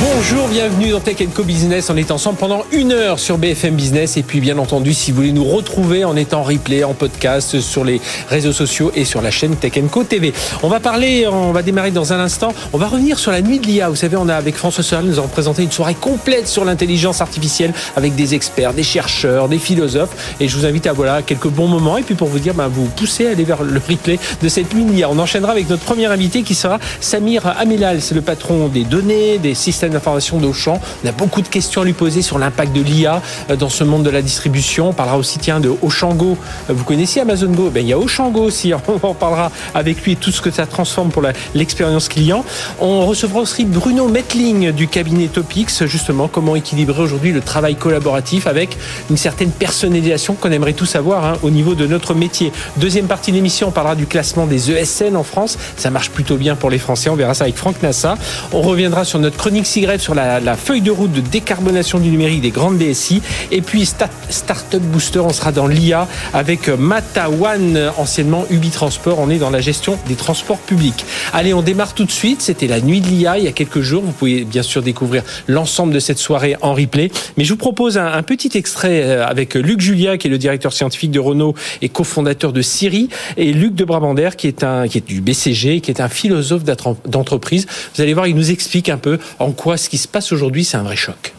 Bonjour, bienvenue dans Tech Co Business. On est ensemble pendant une heure sur BFM Business. Et puis, bien entendu, si vous voulez nous retrouver en étant replay, en podcast, sur les réseaux sociaux et sur la chaîne Tech Co TV. On va parler, on va démarrer dans un instant. On va revenir sur la nuit de l'IA. Vous savez, on a avec François Sorel, nous avons présenté une soirée complète sur l'intelligence artificielle avec des experts, des chercheurs, des philosophes. Et je vous invite à voilà quelques bons moments. Et puis, pour vous dire, ben, vous poussez à aller vers le replay de cette nuit de l'IA. On enchaînera avec notre premier invité qui sera Samir Amelal. C'est le patron des données, des systèmes d'information d'Auchan. On a beaucoup de questions à lui poser sur l'impact de l'IA euh, dans ce monde de la distribution. On parlera aussi tiens de Auchan euh, Vous connaissez Amazon Go? Ben, Il y a Auchan aussi. On en parlera avec lui tout ce que ça transforme pour l'expérience client. On recevra aussi Bruno Metling du cabinet Topix. Justement, comment équilibrer aujourd'hui le travail collaboratif avec une certaine personnalisation qu'on aimerait tous avoir hein, au niveau de notre métier. Deuxième partie de l'émission, on parlera du classement des ESN en France. Ça marche plutôt bien pour les Français. On verra ça avec Franck Nassa. On reviendra sur notre chronique sur la, feuille de route de décarbonation du numérique des grandes DSI. Et puis Startup Booster, on sera dans l'IA avec Matawan, anciennement Ubi Transport. On est dans la gestion des transports publics. Allez, on démarre tout de suite. C'était la nuit de l'IA il y a quelques jours. Vous pouvez bien sûr découvrir l'ensemble de cette soirée en replay. Mais je vous propose un, petit extrait euh, avec Luc Julia, qui est le directeur scientifique de Renault et cofondateur de Siri, et Luc de Brabander, qui est un qui est du BCG, qui est un philosophe d'entreprise. Vous allez voir, il nous explique un peu en quoi ce qui se passe aujourd'hui, c'est un vrai choc.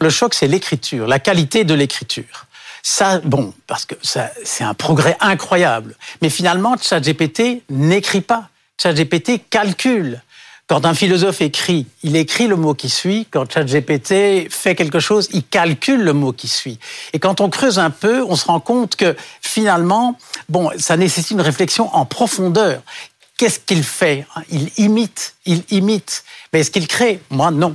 Le choc, c'est l'écriture, la qualité de l'écriture. Ça, bon, parce que c'est un progrès incroyable. Mais finalement, ChatGPT n'écrit pas. ChatGPT calcule. Quand un philosophe écrit, il écrit le mot qui suit. Quand ChatGPT fait quelque chose, il calcule le mot qui suit. Et quand on creuse un peu, on se rend compte que finalement, bon, ça nécessite une réflexion en profondeur. Qu'est-ce qu'il fait? Il imite, il imite. Mais est-ce qu'il crée? Moi, non.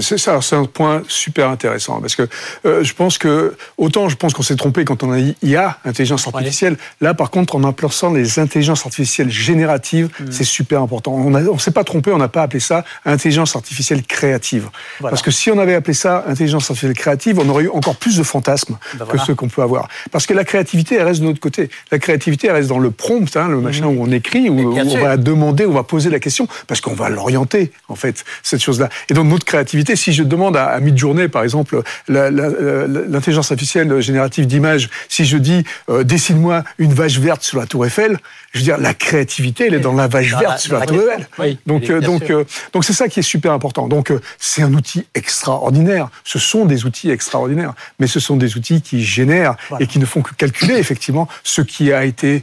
C'est ça, c'est un point super intéressant parce que euh, je pense que autant je pense qu'on s'est trompé quand on a dit IA, intelligence artificielle. Là, par contre, en appelant les intelligences artificielles génératives, mm. c'est super important. On ne s'est pas trompé, on n'a pas appelé ça intelligence artificielle créative. Parce que si on avait appelé ça intelligence artificielle créative, on aurait eu encore plus de fantasmes ben que ceux qu'on peut avoir. Parce que la créativité, elle reste de notre côté. La créativité, elle reste dans le prompt, hein, le machin mm. où on écrit, où, où on va demander, où on va poser la question, parce qu'on va l'orienter en fait cette chose-là. Et donc notre créativité si je demande à, à Midjourney, par exemple, l'intelligence artificielle générative d'image, si je dis euh, dessine-moi une vache verte sur la Tour Eiffel, je veux dire la créativité, elle est dans la vache verte sur la, Tour Eiffel. donc euh, donc euh, donc c'est ça qui est super important. Donc c'est un outil extraordinaire. Ce sont des outils extraordinaires, mais ce sont des outils qui génèrent et qui ne font que calculer effectivement ce qui a été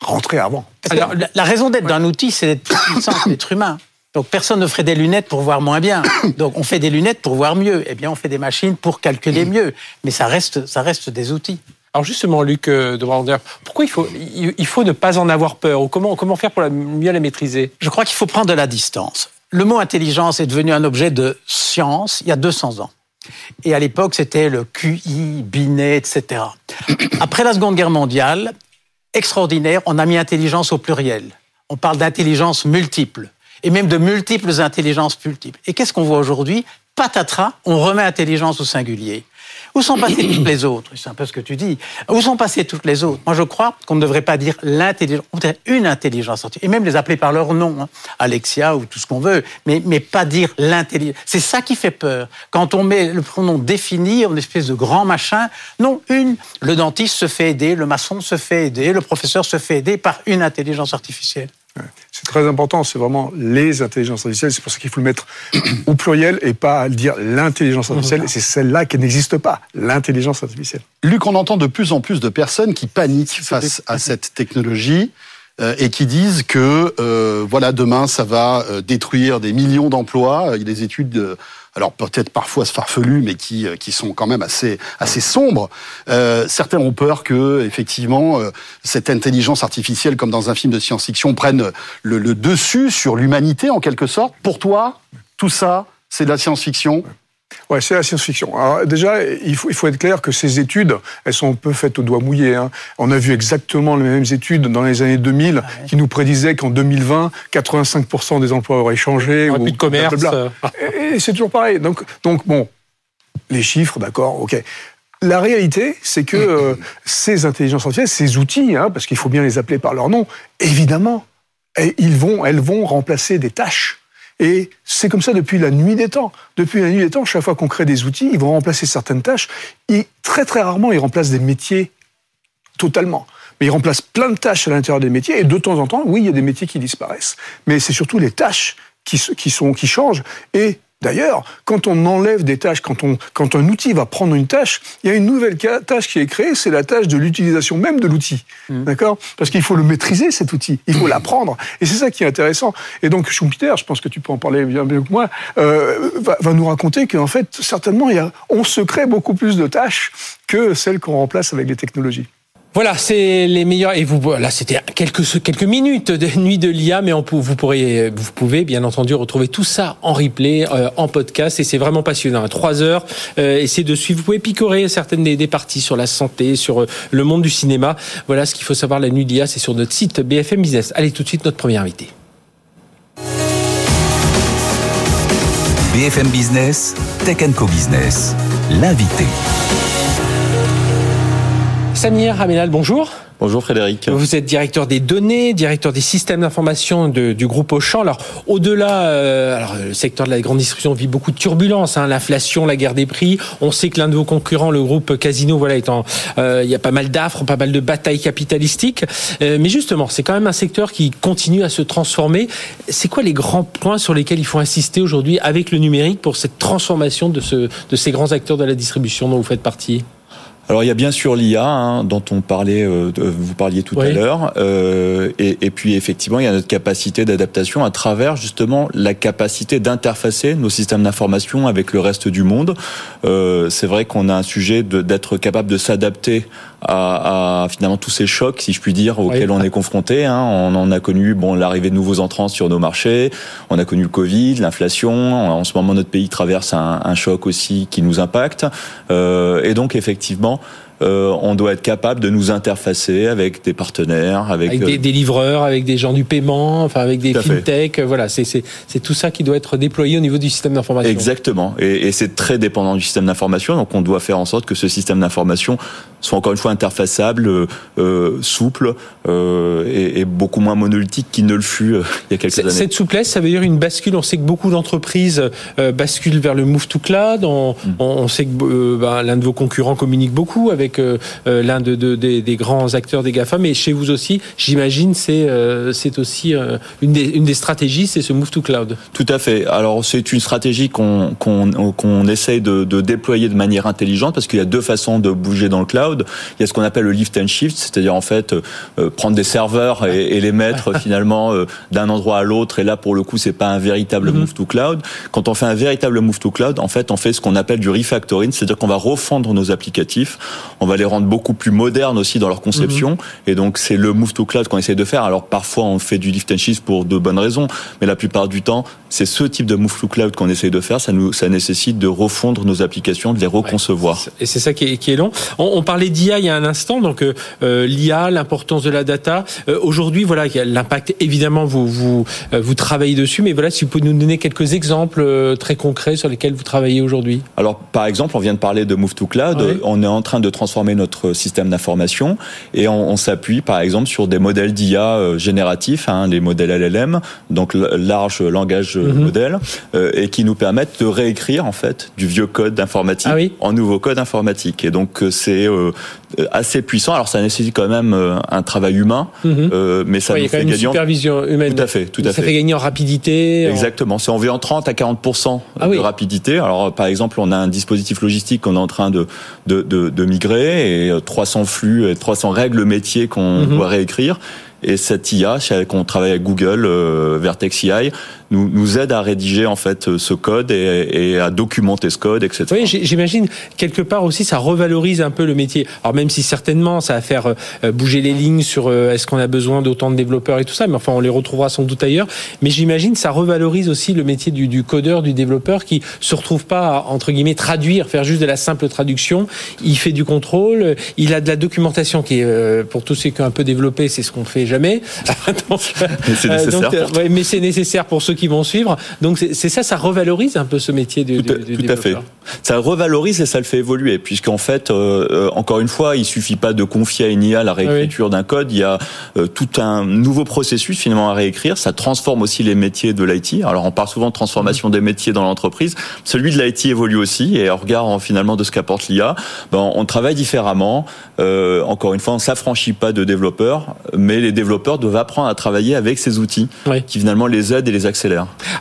rentré avant. Alors, la raison d'être d'un outil, c'est d'être puissant que l'être humain. Donc personne ne ferait des lunettes pour voir moins bien. Donc on fait des lunettes pour voir mieux. Eh bien on fait des machines pour calculer mieux. Mais ça reste, ça reste des outils. Alors justement, Luc euh, de Brander, pourquoi il faut, il faut ne pas en avoir peur ou comment, comment faire pour mieux la maîtriser? Je crois qu'il faut prendre de la distance. Le mot intelligence est devenu un objet de science il y a 200 ans. Et à l'époque, c'était le QI, Binet, etc. Après la Seconde Guerre mondiale, extraordinaire, on a mis intelligence au pluriel. On parle d'intelligence multiple et même de multiples intelligences multiples. Et qu'est-ce qu'on voit aujourd'hui? Patatras, on remet intelligence au singulier. Où sont passées toutes les autres? C'est un peu ce que tu dis. Où sont passées toutes les autres? Moi, je crois qu'on ne devrait pas dire l'intelligence, on devrait une intelligence et même les appeler par leur nom, hein. Alexia ou tout ce qu'on veut, mais, mais pas dire l'intelligence. C'est ça qui fait peur. Quand on met le pronom défini en espèce de grand machin, non, une. Le dentiste se fait aider, le maçon se fait aider, le professeur se fait aider par une intelligence artificielle. C'est très important, c'est vraiment les intelligences artificielles. C'est pour ça qu'il faut le mettre au pluriel et pas dire l'intelligence artificielle. Et c'est celle-là qui n'existe pas, l'intelligence artificielle. Luc, on entend de plus en plus de personnes qui paniquent face à cette technologie euh, et qui disent que euh, voilà demain ça va euh, détruire des millions d'emplois. Il y a des études alors peut-être parfois farfelus, mais qui, euh, qui sont quand même assez, assez sombres. Euh, certains ont peur que, effectivement, euh, cette intelligence artificielle, comme dans un film de science-fiction, prenne le, le dessus sur l'humanité, en quelque sorte. Pour toi, tout ça, c'est de la science-fiction? Ouais, c'est la science-fiction. Alors déjà, il faut, il faut être clair que ces études, elles sont un peu faites au doigt mouillé. Hein. On a vu exactement les mêmes études dans les années 2000 ah qui nous prédisaient qu'en 2020, 85% des emplois auraient changé. ou plus de commerce. Et, et c'est toujours pareil. Donc, donc bon, les chiffres, d'accord, ok. la réalité, c'est que euh, ces intelligences artificielles, ces outils, hein, parce qu'il faut bien les appeler par leur nom, évidemment, ils vont, elles vont remplacer des tâches. Et c'est comme ça depuis la nuit des temps. Depuis la nuit des temps, chaque fois qu'on crée des outils, ils vont remplacer certaines tâches. Très très rarement, ils remplacent des métiers totalement. Mais ils remplacent plein de tâches à l'intérieur des métiers. Et de temps en temps, oui, il y a des métiers qui disparaissent. Mais c'est surtout les tâches qui, sont, qui changent. D'ailleurs, quand on enlève des tâches, quand, on, quand un outil va prendre une tâche, il y a une nouvelle tâche qui est créée, c'est la tâche de l'utilisation même de l'outil. Mmh. D'accord? Parce qu'il faut le maîtriser, cet outil. Il faut l'apprendre. Et c'est ça qui est intéressant. Et donc, Schumpeter, je pense que tu peux en parler bien mieux que moi, euh, va, va, nous raconter qu'en fait, certainement, il y a, on se crée beaucoup plus de tâches que celles qu'on remplace avec les technologies. Voilà, c'est les meilleurs. Et vous, là, c'était quelques minutes de nuit de l'IA, mais vous pourrez, vous pouvez bien entendu retrouver tout ça en replay, euh, en podcast, et c'est vraiment passionnant. À trois heures, essayez de suivre. Vous pouvez picorer certaines des, parties sur la santé, sur euh, le monde du cinéma. Voilà ce qu'il faut savoir. La nuit de l'IA, c'est sur notre site BFM Business. Allez, tout de suite, notre premier invité. BFM Business, Tech Co Business, l'invité. Samir Aménal, bonjour. Bonjour Frédéric. Vous êtes directeur des données, directeur des systèmes d'information du groupe Auchan. Alors au-delà, euh, alors le secteur de la grande distribution vit beaucoup de turbulences, hein, l'inflation, la guerre des prix. On sait que l'un de vos concurrents, le groupe Casino, voilà, étant, euh, il y a pas mal d'affres, pas mal de batailles capitalistiques. Euh, mais justement, c'est quand même un secteur qui continue à se transformer. C'est quoi les grands points sur lesquels il faut insister aujourd'hui avec le numérique pour cette transformation de, ce, de ces grands acteurs de la distribution dont vous faites partie? Alors il y a bien sûr l'IA hein, dont on parlait, euh, vous parliez tout à l'heure, euh, et, et, puis effectivement il y a notre capacité d'adaptation à travers justement la capacité d'interfacer nos systèmes d'information avec le reste du monde. Euh, c'est vrai qu'on a un sujet d'être capable de s'adapter à, à, finalement tous ces chocs, si je puis dire, auxquels on est confronté. Hein. On en a connu bon l'arrivée de nouveaux entrants sur nos marchés, on a connu le Covid, l'inflation. En ce moment notre pays traverse un, un choc aussi qui nous impacte, euh, et donc effectivement euh, on doit être capable de nous interfacer avec des partenaires, avec, avec des, euh, livreurs, avec des gens du paiement, enfin avec des fintech. Voilà, c'est tout ça qui doit être déployé au niveau du système d'information. Exactement, et, et c'est très dépendant du système d'information. Donc on doit faire en sorte que ce système d'information soit encore une fois interfaçable, euh, euh souple euh, et, et, beaucoup moins monolithique qu'il ne le fut euh, il y a quelques années. Cette souplesse, ça veut dire une bascule. On sait que beaucoup d'entreprises basculent vers le move to cloud. On, mm. on sait que ben, l'un de vos concurrents communique beaucoup avec euh, euh, l'un de, des, grands acteurs des GAFA, mais chez vous aussi, j'imagine, c'est euh, c'est aussi une des, une des stratégies, c'est ce move to cloud. Tout à fait. Alors c'est une stratégie qu'on qu'on qu'on essaye de, de, déployer de manière intelligente parce qu'il y a deux façons de bouger dans le cloud. Il y a ce qu'on appelle le lift and shift, c'est-à-dire en fait prendre des serveurs et, et les mettre finalement d'un endroit à l'autre. Et là, pour le coup, c'est pas un véritable mm-hmm. move to cloud. Quand on fait un véritable move to cloud, en fait, on fait ce qu'on appelle du refactoring, c'est-à-dire qu'on va refondre nos applicatifs on va les rendre beaucoup plus modernes aussi dans leur conception. Mhm. Et donc, c'est le move to cloud qu'on essaie de faire. Alors, parfois, on fait du lift and shift pour de bonnes raisons, mais la plupart du temps, c'est ce type de move to cloud qu'on essaie de faire. Ça nous, ça nécessite de refondre nos applications, de les reconcevoir. Et c'est ça qui est, qui est long. On, parlait d'IA il y a un instant, donc euh, euh l'IA, l'importance de la data. Euh, Aujourd'hui, voilà, l'impact. Évidemment, vous vous euh, vous travaillez dessus, mais voilà, si vous pouvez nous donner quelques exemples euh, très concrets sur lesquels vous travaillez aujourd'hui. Alors, par exemple, on vient de parler de move to cloud. On est en train de transformer notre système d'information et on, on s'appuie par exemple sur des modèles d'IA euh, génératifs, hein, les modèles LLM, donc large langage mm modèle, euh, et qui nous permettent de réécrire en fait du vieux code d'informatique ah en nouveau code informatique. Et donc euh, c'est assez puissant. Alors ça nécessite quand même un travail humain, mhm. mais ça nous fait gagner supervision humaine. Tout à fait, tout à ça fait. fait gagner en rapidité. Exactement. C'est environ 30 à 40 ah de rapidité. Alors par exemple, on a un dispositif logistique qu'on est en train de de, de, de migrer et 300 flux et 300 règles métiers qu'on mhm. doit réécrire. Et cette IA, qu'on travaille avec Google, euh, Vertex AI, nous, nous aide à rédiger en fait ce code et, et à documenter ce code, etc. Oui, j'imagine quelque part aussi ça revalorise un peu le métier. Alors même si certainement ça va faire euh, bouger les lignes sur euh, est-ce qu'on a besoin d'autant de développeurs et tout ça, mais enfin on les retrouvera sans doute ailleurs. Mais j'imagine ça revalorise aussi le métier du, du, codeur, du développeur qui se retrouve pas à, entre guillemets traduire, faire juste de la simple traduction. Il fait du contrôle, il a de la documentation qui est pour tous ceux qui ont un peu développé, c'est ce qu'on fait jamais. mais c'est nécessaire. mais c'est nécessaire pour ceux qui vont suivre. Donc c'est ça, ça revalorise un peu ce métier du, tout, tout à fait. Ça revalorise et ça le fait évoluer, puisqu'en fait, euh, euh, encore une fois, il suffit pas de confier à une IA la réécriture d'un code. Il y a euh, tout un nouveau processus finalement à réécrire. Ça transforme aussi les métiers de l'IT. Alors on parle souvent de transformation des métiers dans l'entreprise. Celui de l'IT évolue aussi et au regard finalement de ce qu'apporte l'IA, ben, on travaille différemment. encore une fois, on s'affranchit pas de développeurs, mais les développeurs doivent apprendre à travailler avec ces outils qui finalement les aident et les accélèrent.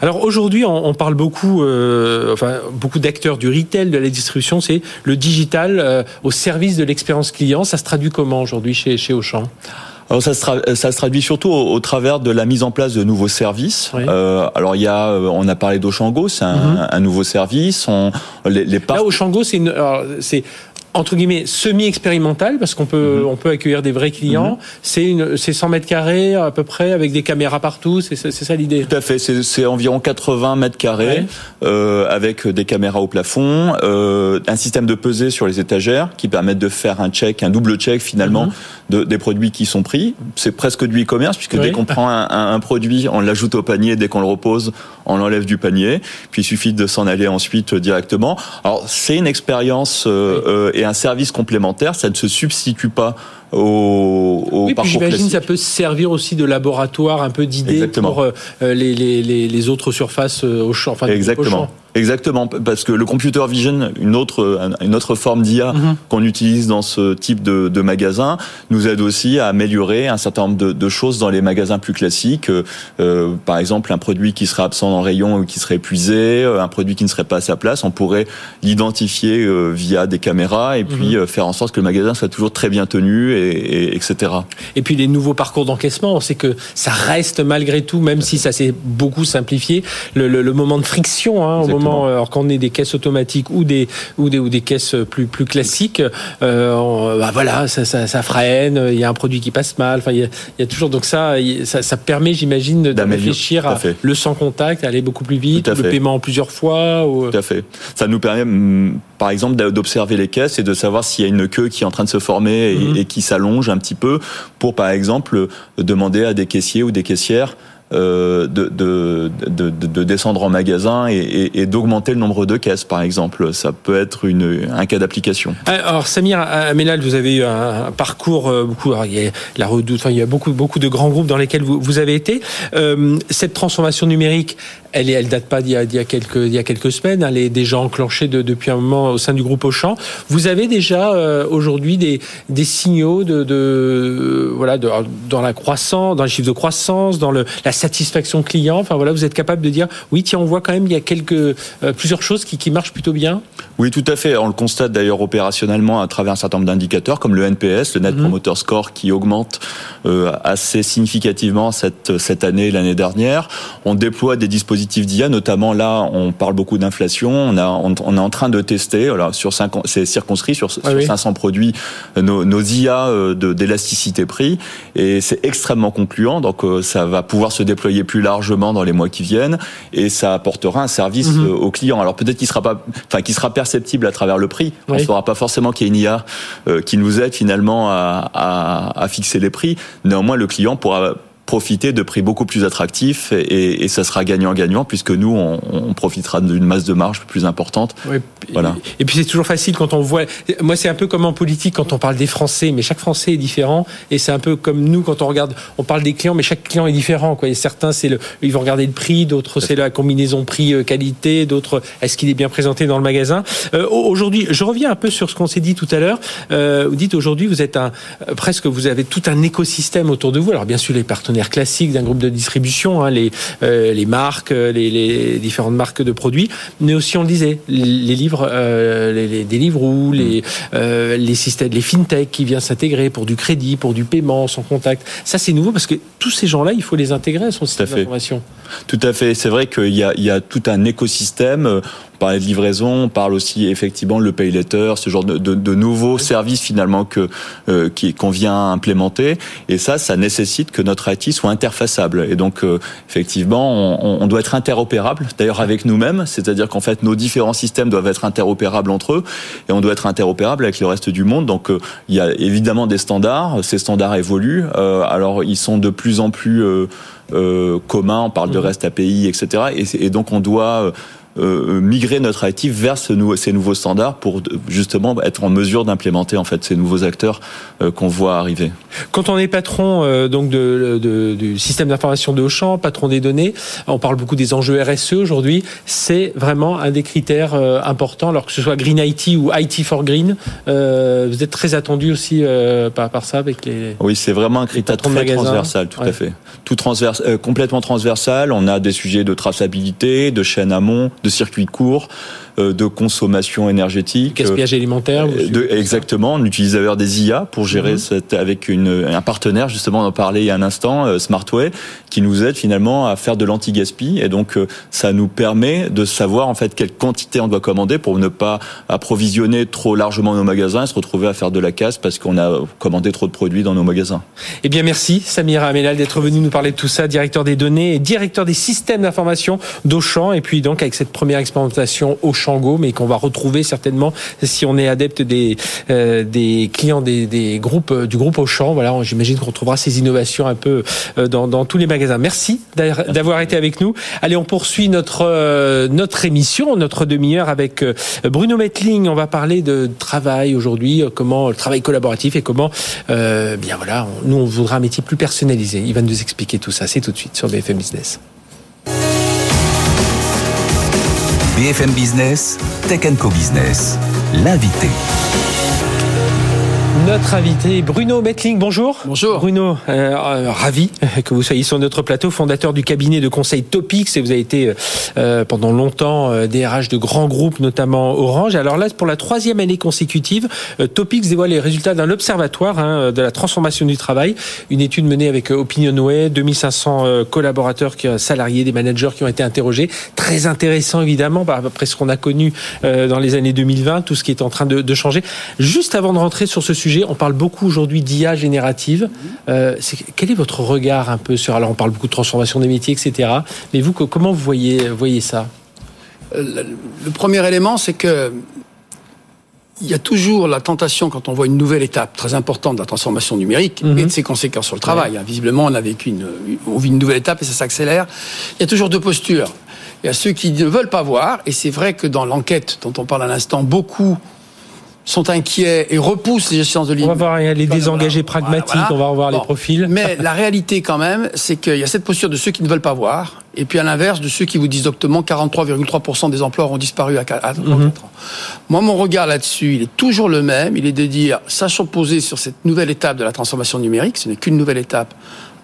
Alors aujourd'hui, on, parle beaucoup, enfin beaucoup d'acteurs du retail, de la distribution, c'est le digital euh, au service de l'expérience client. Ça se traduit comment aujourd'hui chez, chez Auchan? Alors ça se, ça se traduit surtout au, travers de la mise en place de nouveaux services. Euh, alors il y a, euh, on a parlé d'Auchango, c'est un, mhm. un, nouveau service. On, les, les Là, c'est entre guillemets semi-expérimental parce qu'on peut mhm. on peut accueillir des vrais clients. Mhm. C'est une c'est 100 mètres carrés à peu près avec des caméras partout. C'est ça l'idée. Tout à fait. C'est environ 80 mètres carrés euh, avec des caméras au plafond, euh, un système de pesée sur les étagères qui permettent de faire un check, un double check finalement mhm. de, des produits qui sont pris. C'est presque du e-commerce puisque dès qu'on prend un, un, produit, on l'ajoute au panier. Dès qu'on le repose, on l'enlève du panier. Puis il suffit de s'en aller ensuite directement. Alors c'est une expérience euh, euh et un service complémentaire, ça ne se substitue pas au, au oui, J'imagine ça peut servir aussi de laboratoire, un peu d'idées pour euh, les, les, les, autres surfaces euh, au champ. Enfin, Exactement. Exactement, parce que le computer vision, une autre une autre forme d'IA mhm. qu'on utilise dans ce type de, de, magasin, nous aide aussi à améliorer un certain nombre de, de choses dans les magasins plus classiques. Euh, par exemple, un produit qui serait absent dans le rayon ou qui serait épuisé, un produit qui ne serait pas à sa place, on pourrait l'identifier via des caméras et puis mhm. faire en sorte que le magasin soit toujours très bien tenu et, et etc. Et puis les nouveaux parcours d'encaissement, on sait que ça reste malgré tout, même si ça s'est beaucoup simplifié, le, le, le moment de friction hein, au moment euh, alors qu'on ait des caisses automatiques ou des ou des ou des caisses plus plus classiques, euh, bah voilà, ça, ça, ça, freine, il y a un produit qui passe mal. Enfin, il y a, il y a toujours donc ça, ça, ça permet, j'imagine, de réfléchir à, le sans contact, aller beaucoup plus vite, le paiement en plusieurs fois. Ou... Tout à fait. Ça nous permet, mm, par exemple, d'observer les caisses et de savoir s'il y a une queue qui est en train de se former et, mhm. et qui s'allonge un petit peu pour, par exemple, demander à des caissiers ou des caissières euh, de, de, de, de, descendre en magasin et, et, d'augmenter le nombre de caisses, par exemple. Ça peut être une, un cas d'application. Alors, Samir Amelal, vous avez eu un parcours, euh, beaucoup, il y a la redoute, enfin, il y a beaucoup, beaucoup de grands groupes dans lesquels vous, vous avez été. Euh, cette transformation numérique, elle, elle date pas d'il y, a, y a quelques, il y a quelques semaines, elle est déjà enclenchée de, depuis un moment au sein du groupe Auchan. Vous avez déjà euh, aujourd'hui des, des signaux de, de voilà, de, dans la croissance, dans le chiffre de croissance, dans le, la satisfaction client. Enfin voilà, vous êtes capable de dire oui, tiens, on voit quand même il y a quelques euh, plusieurs choses qui, qui marchent plutôt bien. Oui, tout à fait. On le constate d'ailleurs opérationnellement à travers un certain nombre d'indicateurs comme le NPS, le Net mhm. Promoter Score, qui augmente euh, assez significativement cette cette année et l'année dernière. On déploie des dispositifs d'IA, notamment là, on parle beaucoup d'inflation. On, a, on, est en train de tester, sur c'est circonscrit sur, ah sur 500 produits, nos, nos IA euh, d'élasticité prix, et c'est extrêmement concluant. Donc ça va pouvoir se déployer plus largement dans les mois qui viennent et ça apportera un service mhm. euh, aux clients. Alors peut-être qu'il sera pas, enfin qui sera perceptible à travers le prix. On ne saura pas forcément qu'il y a une IA euh, qui nous aide finalement à, à, à fixer les prix. Néanmoins, le client pourra profiter de prix beaucoup plus attractifs et, et ça sera gagnant-gagnant puisque nous, on, on profitera d'une masse de marge plus importante. Oui, voilà. Et puis c'est toujours facile quand on voit. Moi, c'est un peu comme en politique quand on parle des Français, mais chaque Français est différent et c'est un peu comme nous quand on regarde. On parle des clients, mais chaque client est différent. Quoi. Et certains, c'est le, ils vont regarder le prix, d'autres c'est la combinaison prix-qualité, d'autres est-ce qu'il est bien présenté dans le magasin. Euh, aujourd'hui, je reviens un peu sur ce qu'on s'est dit tout à l'heure. Euh, vous dites aujourd'hui, vous êtes un presque, vous avez tout un écosystème autour de vous. Alors bien sûr, les partenaires classique d'un groupe de distribution, hein, les, euh, les marques, euh, les, les, différentes marques de produits, mais aussi on le disait, les livres, euh, les, des livres ou les, les systèmes, les fintech qui viennent s'intégrer pour du crédit, pour du paiement sans contact. Ça c'est nouveau parce que tous ces gens-là, il faut les intégrer à son système d'information. Tout à fait. C'est vrai qu'il y a, il y a tout un écosystème. On parlait de livraison, on parle aussi effectivement le pay letter, ce genre de, de, de nouveaux services finalement que euh, qui qu'on vient implémenter. Et ça, ça nécessite que notre IT soit interfaçable. Et donc euh, effectivement, on, on, doit être interopérable. D'ailleurs avec nous-mêmes, c'est-à-dire qu'en fait nos différents systèmes doivent être interopérables entre eux et on doit être interopérable avec le reste du monde. Donc euh, il y a évidemment des standards. Ces standards évoluent. Euh, alors ils sont de plus en plus euh, communs. On parle de mmh. REST API, etc. Et, et donc on doit euh, migrer notre IT vers ce ces nouveaux standards pour justement être en mesure d'implémenter en fait ces nouveaux acteurs euh, qu'on voit arriver. Quand on est patron euh, donc de, de, du système d'information de Auchan, patron des données, on parle beaucoup des enjeux RSE aujourd'hui. C'est vraiment un des critères importants, alors que ce soit Green IT ou IT for Green. vous êtes très attendu aussi par, par ça avec les. Oui, c'est vraiment un critère très transversal, tout à fait. Tout transverse, complètement transversal. On a des sujets de traçabilité, de chaîne amont, de circuits courts, euh, de consommation énergétique. Gaspillage alimentaire. Euh, de, exactement. On utilise d'ailleurs des IA pour gérer mhm. cette, avec une, un partenaire, justement, on en parlait il y a un instant, euh, Smartway, qui nous aide finalement à faire de l'anti-gaspi. Et donc, ça nous permet de savoir, en fait, quelle quantité on doit commander pour ne pas approvisionner trop largement nos magasins et se retrouver à faire de la casse parce qu'on a commandé trop de produits dans nos magasins. Eh bien, merci, Samira Amelal, d'être venu nous parler de tout ça, directeur des données et directeur des systèmes d'information d'Auchan. Et puis, donc, avec cette première expérimentation Auchan mais qu'on va retrouver certainement si on est adepte des, euh, des clients des, des, groupes euh, du groupe Auchan. Voilà, j'imagine qu'on retrouvera ces innovations un peu euh, dans, dans tous les magasins. Merci d'avoir été avec nous. Allez, on poursuit notre notre émission, notre demi-heure avec Bruno Metling. On va parler de travail aujourd'hui, comment le travail collaboratif et comment, bien voilà, nous on voudra un métier plus personnalisé. Il va nous expliquer tout ça. C'est tout de suite sur BFM Business. BFM Business, Tech Co Business, l'invité. Notre invité Bruno Metling, bonjour. Bonjour. Bruno, euh, euh, ravi que vous soyez sur notre plateau, fondateur du cabinet de conseil Topix et vous avez été euh, pendant longtemps DRH de grands groupes, notamment Orange. Alors là, pour la troisième année consécutive, Topix dévoile les résultats d'un observatoire hein, de la transformation du travail, une étude menée avec Opinionway, 2500 collaborateurs, salariés, des managers qui ont été interrogés. Très intéressant évidemment, après ce qu'on a connu dans les années 2020, tout ce qui est en train de, de changer. Juste avant de rentrer sur ce sujet, on parle beaucoup aujourd'hui d'IA générative. Euh, quel est votre regard un peu sur... Alors, on parle beaucoup de transformation des métiers, etc. Mais vous, comment vous voyez, voyez ça? Euh, le, premier élément, c'est que il y a toujours la tentation, quand on voit une nouvelle étape très importante de la transformation numérique et de ses conséquences sur le travail. Hein, visiblement, on a vécu une, on vit une nouvelle étape et ça s'accélère. Il y a toujours deux postures. Il y a ceux qui ne veulent pas voir, et c'est vrai que dans l'enquête dont on parle à l'instant, beaucoup sont inquiets et repoussent les gestions de ligne. On va voir les désengagés pragmatiques, on va revoir les profils. Mais la réalité quand même, c'est qu'il y a cette posture de ceux qui ne veulent pas voir, et puis à l'inverse de ceux qui vous disent doctement 43,3% des emplois auront disparu à 4, mhm. ans. Moi, mon regard là-dessus, il est toujours le même, il est de dire, sachant poser sur cette nouvelle étape de la transformation numérique, ce n'est qu'une nouvelle étape,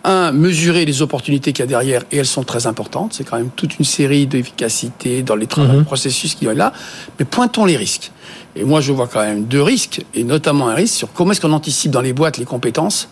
un, mesurer les opportunités qu'il y a derrière, et elles sont très importantes. C'est quand même toute une série d'efficacité dans les mhm. processus qui sont là. Mais pointons les risques. Et moi, je vois quand même deux risques, et notamment un risque sur comment est-ce qu'on anticipe dans les boîtes les compétences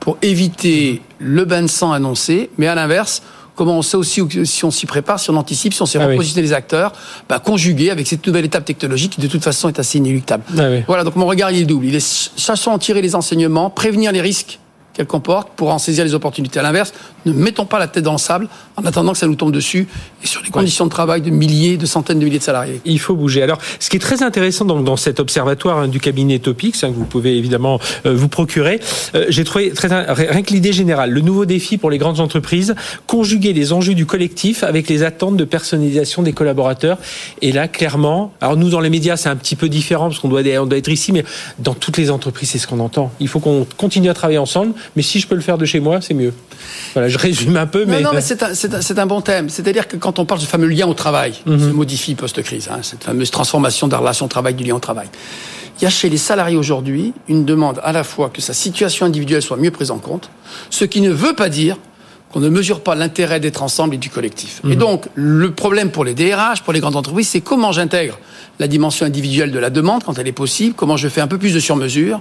pour éviter le bain de sang annoncé, mais à l'inverse, comment on sait aussi si on s'y prépare, si on anticipe, si on sait ah repositionner les acteurs, bah, conjugué avec cette nouvelle étape technologique qui de toute façon est assez inéluctable. Ah voilà, donc mon regard il est double. Il est sachant en tirer les enseignements, prévenir les risques qu'elle comporte pour en saisir les opportunités. À l'inverse, ne mettons pas la tête dans le sable en attendant que ça nous tombe dessus et sur les conditions de travail de milliers, de centaines de milliers de salariés. Il faut bouger. Alors, ce qui est très intéressant dans, dans cet observatoire hein, du cabinet Topix, hein, que vous pouvez évidemment euh, vous procurer, euh, j'ai trouvé très rien que l'idée générale, le nouveau défi pour les grandes entreprises, conjuguer les enjeux du collectif avec les attentes de personnalisation des collaborateurs. Et là, clairement, alors nous dans les médias, c'est un petit peu différent parce qu'on doit, on doit être ici, mais dans toutes les entreprises, c'est ce qu'on entend. Il faut qu'on continue à travailler ensemble mais si je peux le faire de chez moi, c'est mieux. Voilà, je résume un peu, mais... Non, non mais c'est un, un, bon thème. C'est-à-dire que quand on parle du fameux lien au travail, mm se modifie post-crise, hein, cette fameuse transformation de la relation travail, du lien au travail. Il y a chez les salariés aujourd'hui une demande à la fois que sa situation individuelle soit mieux prise en compte, ce qui ne veut pas dire qu'on ne mesure pas l'intérêt d'être ensemble et du collectif. Et Mhm. donc, le problème pour les DRH, pour les grandes entreprises, c'est comment j'intègre la dimension individuelle de la demande quand elle est possible, comment je fais un peu plus de sur-mesure,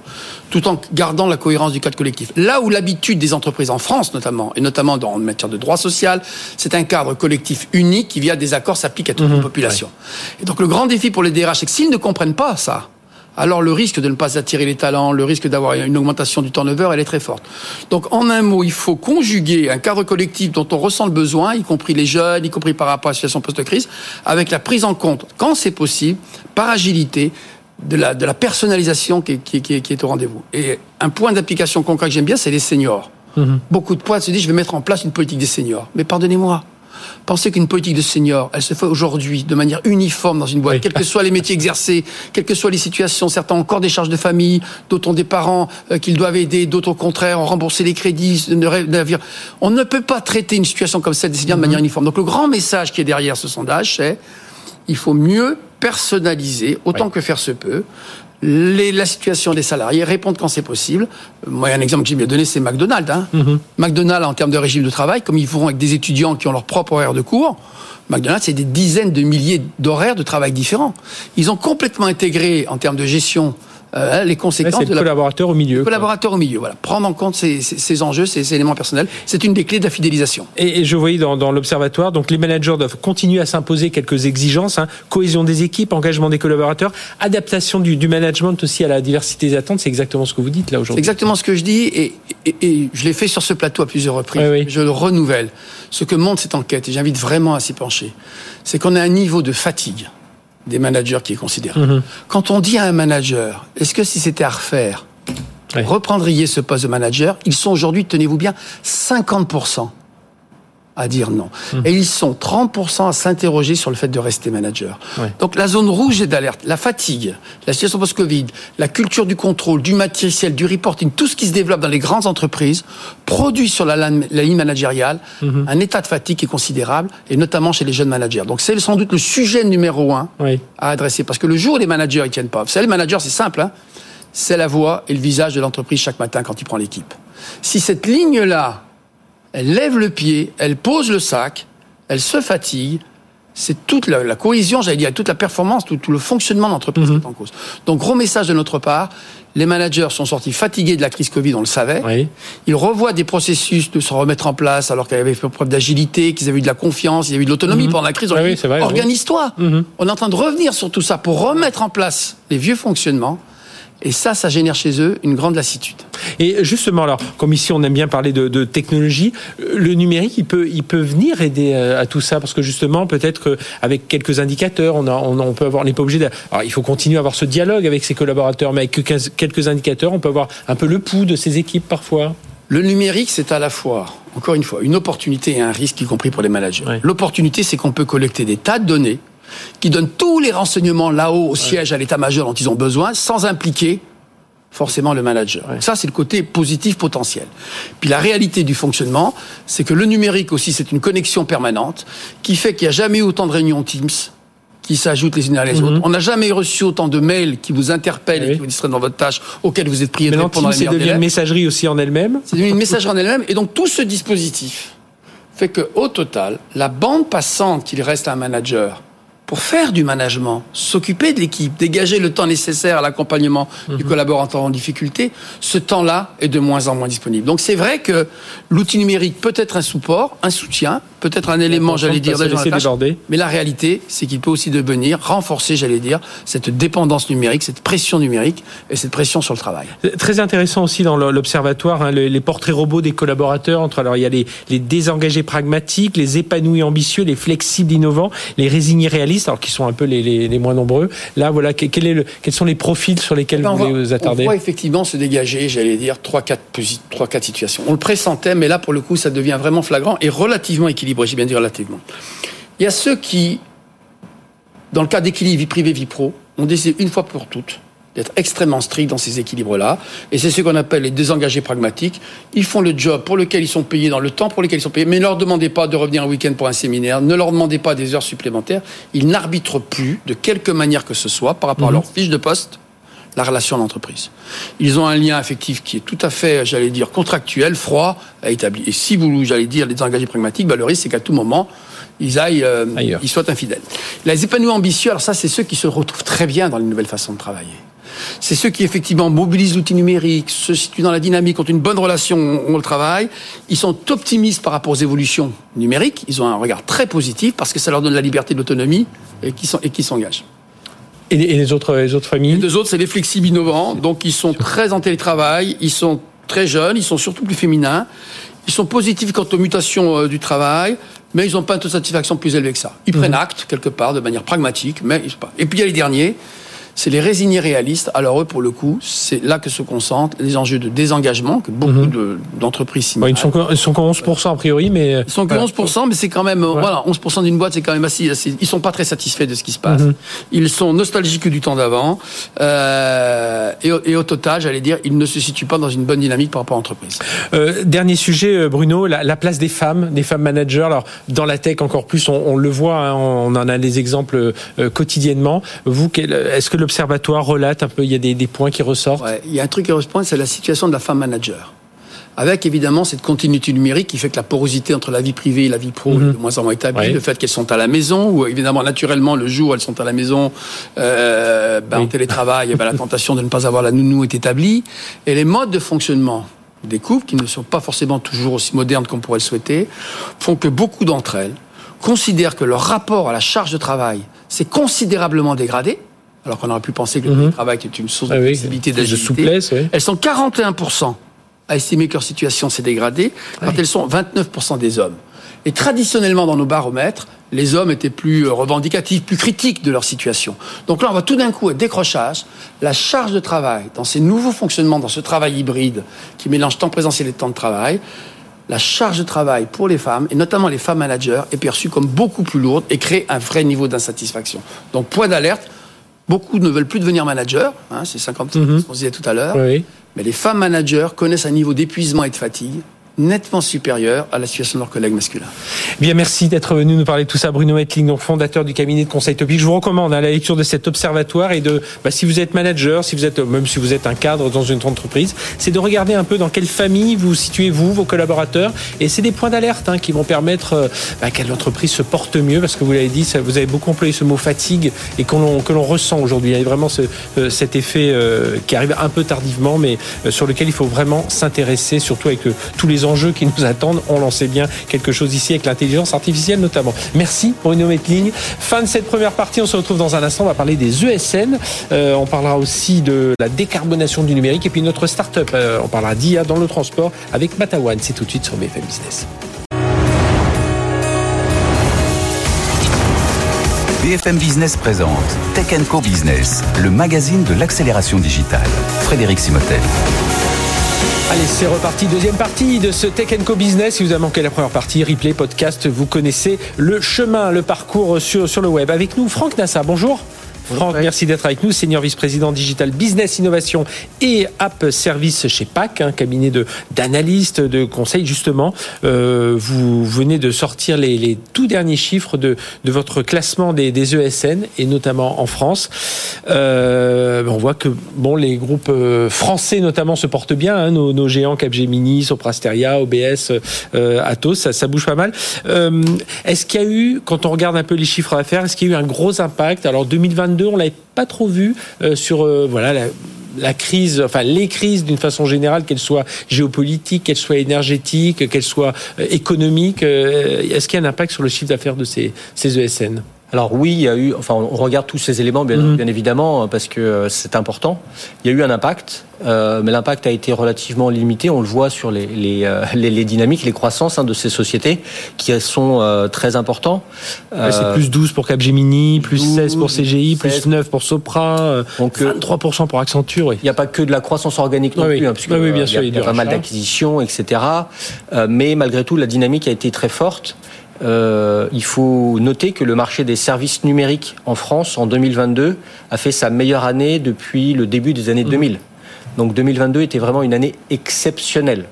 tout en gardant la cohérence du cadre collectif. Là où l'habitude des entreprises en France notamment, et notamment en matière de droit social, c'est un cadre collectif unique qui via des accords s'applique à toute Mhm. la population. Et donc le grand défi pour les DRH, c'est que s'ils ne comprennent pas ça, alors le risque de ne pas attirer les talents, le risque d'avoir une augmentation du turnover, elle est très forte. Donc en un mot, il faut conjuguer un cadre collectif dont on ressent le besoin, y compris les jeunes, y compris par rapport à la situation post-crise, avec la prise en compte, quand c'est possible, par agilité, de la, de la personnalisation qui, est- qui est- qui est- qui est au rendez-vous. Et un point d'application concret que j'aime bien, c'est les seniors. Beaucoup de points se disent, je vais mettre en place une politique des seniors. Mais pardonnez-moi, Pensez qu'une politique de senior, elle se fait aujourd'hui de manière uniforme dans une boîte, Oui. quels que soient les métiers exercés, quelles que soient les situations. Certains ont encore des charges de famille, d'autres ont des parents euh, qu'ils doivent aider, d'autres au contraire ont remboursé les crédits. On ne peut pas traiter une situation comme celle des seniors de manière uniforme. Donc le grand message qui est derrière ce sondage, c'est il faut mieux personnaliser autant que faire se peut les- la situation des salariés, répondre quand c'est possible. Moi, un exemple que j'ai bien donné, c'est McDonald's. Hein. McDonald's, en termes de régime de travail, comme ils font avec des étudiants qui ont leur propre horaire de cours, McDonald's, c'est des dizaines de milliers d'horaires de travail différents. Ils ont complètement intégré, en termes de gestion, euh, les conséquences c'est de le la collaborateur au milieu. quoi. collaborateur au milieu. Voilà. Prendre en compte ces, ces- ces enjeux, ces, ces éléments personnels, c'est une des clés de la fidélisation. Et, et je voyais dans, dans l'observatoire, donc les managers doivent continuer à s'imposer quelques exigences, hein, cohésion des équipes, engagement des collaborateurs, adaptation du, du management aussi à la diversité des attentes. C'est exactement ce que vous dites là aujourd'hui. exactement ce que je dis et, et- et je l'ai fait sur ce plateau à plusieurs reprises. Oui, oui. Je le renouvelle. Ce que montre cette enquête, et j'invite vraiment à s'y pencher, c'est qu'on a un niveau de fatigue des managers qui est considérable. Mhm. Quand on dit à un manager, est-ce que si c'était à refaire, reprendriez ce poste de manager Ils sont aujourd'hui, tenez-vous bien, 50% à dire non. Mhm. Et ils sont 30% à s'interroger sur le fait de rester manager. Ouais. Donc la zone rouge est d'alerte. La fatigue, la situation post-Covid, la culture du contrôle, du matériel, du reporting, tout ce qui se développe dans les grandes entreprises produit sur la, ligne managériale un état de fatigue qui est considérable, et notamment chez les jeunes managers. Donc c'est sans doute le sujet numéro un Oui. à adresser. Parce que le jour où les managers ils tiennent pas, vous savez, le manager c'est simple, hein, c'est la voix et le visage de l'entreprise chaque matin quand il prend l'équipe. Si cette ligne-là, elle lève le pied, elle pose le sac, elle se fatigue, c'est toute la, la cohésion, j'allais dire, toute la performance, tout, tout le fonctionnement de l'entreprise qui est en cause. Donc gros message de notre part, les managers sont sortis fatigués de la crise Covid, on le savait. Oui. Ils revoient des processus de se remettre en place alors qu'ils avaient fait preuve d'agilité, qu'ils avaient eu de la confiance, ils avaient eu de l'autonomie pendant la crise. Ah oui. Organise-toi. On est en train de revenir sur tout ça pour remettre en place les vieux fonctionnements. Et ça, ça génère chez eux une grande lassitude. Et justement, alors, comme ici on aime bien parler de, de technologie, euh, le numérique, il peut, il peut venir aider euh, à tout ça, parce que justement, peut-être qu'avec quelques indicateurs, on, a, on, on peut avoir, n'est pas obligé. de- Alors, il faut continuer à avoir ce dialogue avec ses collaborateurs, mais avec quelques- indicateurs, on peut avoir un peu le pouls de ses équipes parfois. Le numérique, c'est à la fois, encore une fois, une opportunité et un risque, y compris pour les managers. L'opportunité, c'est qu'on peut collecter des tas de données qui donnent tous les renseignements là-haut au siège, à l'état-major dont ils ont besoin, sans impliquer forcément le manager. Donc Ça, c'est le côté positif potentiel. Puis la réalité du fonctionnement, c'est que le numérique aussi, c'est une connexion permanente qui fait qu'il n'y a jamais eu autant de réunions Teams qui s'ajoutent les unes à les autres. On n'a jamais reçu autant de mails qui vous interpellent Mhm. Oui. et qui vous distraient dans votre tâche, auxquelles vous êtes prié de répondre dans les c'est meilleurs devient délais. une messagerie aussi en elle-même. C'est devenu une messagerie en elle-même. Et donc, tout ce dispositif fait que, au total, la bande passante qu'il reste à un manager pour faire du management, s'occuper de l'équipe, dégager le temps nécessaire à l'accompagnement du collaborateur en difficulté, ce temps-là est de moins en moins disponible. Donc, c'est vrai que l'outil numérique peut être un support, un soutien, peut-être un élément, j'allais de dire, dans la tâche. mais la réalité, c'est qu'il peut aussi devenir, renforcer, j'allais dire, cette dépendance numérique, cette pression numérique et cette pression sur le travail. Très intéressant aussi dans l'observatoire, hein, les, les portraits robots des collaborateurs. Entre alors il y a les, les désengagés pragmatiques, les épanouis ambitieux, les flexibles innovants, les résignés réalistes, alors qui sont un peu les, les- les moins nombreux. Là, voilà, que- quel est le, quels sont les profils sur lesquels Ben, vous on, voulez vous on attarder voit effectivement se dégager, j'allais dire, trois, quatre, posi- trois, quatre situations. On le pressentait, mais là, pour le coup, ça devient vraiment flagrant et relativement équilibré. J'ai bien dit relativement. Il y a ceux qui, dans le cas d'équilibre vie privée, vie pro, ont décidé une fois pour toutes d'être extrêmement stricts dans ces équilibres-là. Et c'est ce qu'on appelle les désengagés pragmatiques. Ils font le job pour lequel ils sont payés, dans le temps pour lequel ils sont payés, mais ne leur demandez pas de revenir un week-end pour un séminaire, ne leur demandez pas des heures supplémentaires. Ils n'arbitrent plus, de quelque manière que ce soit, par rapport à leur fiche de poste, la relation à l'entreprise. Ils ont un lien affectif qui est tout à fait, j'allais dire, contractuel, froid, à établir. Et si vous, j'allais dire, les engagés pragmatiques, bah, le risque, c'est qu'à tout moment, ils aillent, euh, ils soient infidèles. Les épanouis ambitieux, alors ça, c'est ceux qui se retrouvent très bien dans les nouvelles façons de travailler. C'est ceux qui effectivement mobilisent l'outil numérique, se situent dans la dynamique, ont une bonne relation au travail. Ils sont optimistes par rapport aux évolutions numériques. Ils ont un regard très positif parce que ça leur donne la liberté l'autonomie et qui s'engagent. Et les autres, les autres familles Les deux autres, c'est les flexibles innovants. Donc, ils sont très en télétravail, ils sont très jeunes, ils sont surtout plus féminins. Ils sont positifs quant aux mutations euh, du travail, mais ils n'ont pas un taux de satisfaction plus élevé que ça. Ils prennent mhm. acte, quelque part, de manière pragmatique, mais ils pas. Et puis, il y a les derniers, c'est les résignés réalistes. Alors eux, pour le coup, c'est là que se concentrent les enjeux de désengagement que beaucoup mhm. d'entreprises ils, sont, ils sont 11% a priori, mais... Euh, ils sont que 11%, mais c'est quand même... Voilà, 11% d'une boîte, c'est quand même assez, assez, Ils sont pas très satisfaits de ce qui se passe. Mhm. Ils sont nostalgiques du temps d'avant. Euh, et, et, au total, j'allais dire, ils ne se situent pas dans une bonne dynamique par rapport à l'entreprise. Euh, dernier sujet, euh, Bruno, la, la, place des femmes, des femmes managers. Alors, dans la tech, encore plus, on, on le voit, hein, on en a des exemples euh, quotidiennement. Vous, est-ce que l'Observatoire relate un peu, il y a des, des points qui ressortent. Il y a un truc qui ressort, c'est la situation de la femme manager. Avec évidemment cette continuité numérique qui fait que la porosité entre la vie privée et la vie pro est mhm. de moins en moins établie, le fait qu'elles sont à la maison, ou évidemment naturellement le jour où elles sont à la maison, euh, ben, en télétravail, ben, la tentation de ne pas avoir la nounou est établie, et les modes de fonctionnement des couples, qui ne sont pas forcément toujours aussi modernes qu'on pourrait le souhaiter, font que beaucoup d'entre elles considèrent que leur rapport à la charge de travail s'est considérablement dégradé, alors qu'on aurait pu penser que le mhm. travail était une source de ah flexibilité, de souplesse. Elles sont 41% à estimer que leur situation s'est dégradée, quand elles sont 29% des hommes. Et traditionnellement, dans nos baromètres, les hommes étaient plus euh, revendicatifs, plus critiques de leur situation. Donc là, on voit tout d'un coup un décrochage. La charge de travail, dans ces nouveaux fonctionnements, dans ce travail hybride qui mélange temps présentiel et temps de travail, la charge de travail pour les femmes, et notamment les femmes managers, est perçue comme beaucoup plus lourde et crée un vrai niveau d'insatisfaction. Donc, point d'alerte, beaucoup ne veulent plus devenir managers, hein, c'est 50 mm ce qu'on disait tout à l'heure, mais les femmes managers connaissent un niveau d'épuisement et de fatigue nettement supérieure à la situation de leurs collègues masculins. Bien, merci d'être venu nous parler de tout ça. Bruno Metling, donc fondateur du cabinet de conseil topique. Je vous recommande hein, la lecture de cet observatoire et de, bah, si vous êtes manager, si vous êtes, même si vous êtes un cadre dans une entreprise, c'est de regarder un peu dans quelle famille vous situez vous, vos collaborateurs. Et c'est des points d'alerte hein, qui vont permettre euh, bah, qu'à l'entreprise se porte mieux, parce que vous l'avez dit, vous avez beaucoup employé ce mot fatigue et que l'on ressent aujourd'hui. Il y a vraiment ce, euh, cet effet euh, qui arrive un peu tardivement, mais sur lequel il faut vraiment s'intéresser, surtout avec tous les enjeux qui nous attendent. On lançait bien quelque chose ici avec l'intelligence artificielle notamment. Merci Bruno Metling. Fin de cette première partie. On se retrouve dans un instant. On va parler des ESN. Euh, on parlera aussi de la décarbonation du numérique et puis notre start-up. Euh, on parlera d'IA dans le transport avec Matawan. C'est tout de suite sur BFM Business. BFM Business présente Tech Co Business, le magazine de l'accélération digitale. Frédéric Simotel. Allez, c'est reparti. Deuxième partie de ce Tech Co Business. Si vous avez manqué la première partie, replay, podcast, vous connaissez le chemin, le parcours sur, sur le web. Avec nous, Franck Nassa. Bonjour. Franck, merci d'être avec nous, senior vice-président digital business innovation et app service chez PAC, un cabinet d'analystes, de conseils justement. Euh, vous venez de sortir les, les, tout derniers chiffres de, de votre classement des, des ESN et notamment en France. Euh, on voit que bon les groupes euh, français notamment se portent bien, hein, nos, nos, géants Capgemini, Soprasteria, OBS, euh, Atos, ça, ça, bouge pas mal. Euh, est-ce qu'il y a eu, quand on regarde un peu les chiffres d'affaires, est-ce qu'il y a eu un gros impact? Alors 2022 on l'avait pas trop vu euh, sur euh, la, crise, enfin les crises d'une façon générale, qu'elles soient géopolitiques, qu'elles soient énergétiques, qu'elles soient euh, économiques. Est-ce qu'il y a un impact sur le chiffre d'affaires de ces, ces ESN alors oui, il y a eu, enfin on regarde tous ces éléments bien, mhm. bien évidemment parce que c'est important. Il y a eu un impact, euh, mais l'impact a été relativement limité. On le voit sur les, les, euh, les, dynamiques, les croissances hein, de ces sociétés qui sont euh, très importants. c'est plus 12 pour Capgemini, plus 16 pour CGI, plus 9 pour Sopra, donc 3% pour Accenture. Il n'y a pas que de la croissance organique non plus, hein, puisque oui, bien sûr, il y a, pas mal d'acquisitions, etc. mais malgré tout, la dynamique a été très forte. Euh, il faut noter que le marché des services numériques en France en 2022 a fait sa meilleure année depuis le début des années 2000. Mmh. Donc 2022 était vraiment une année exceptionnelle.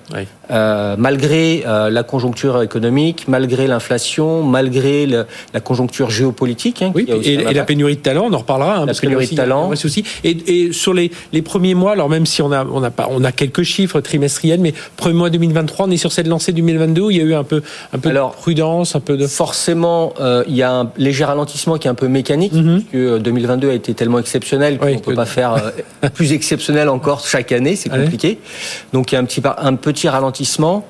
Euh, malgré euh, la conjoncture économique, malgré l'inflation, malgré le, la conjoncture géopolitique. Hein, oui, et, et la pénurie de talent, on en reparlera. Hein, la pénurie de talent. Aussi. Et, et, sur les, les, premiers mois, alors même si on a, on a, pas, on a quelques chiffres trimestriels, mais premier mois 2023, on est sur cette lancée 2022 où il y a eu un peu, un peu alors, de prudence, un peu de... Forcément, euh, il y a un léger ralentissement qui est un peu mécanique, mm -hmm. puisque 2022 a été tellement exceptionnel qu'on ne peut pas faire plus exceptionnel encore chaque année, c'est compliqué. Donc il y a un petit, un petit ralentissement.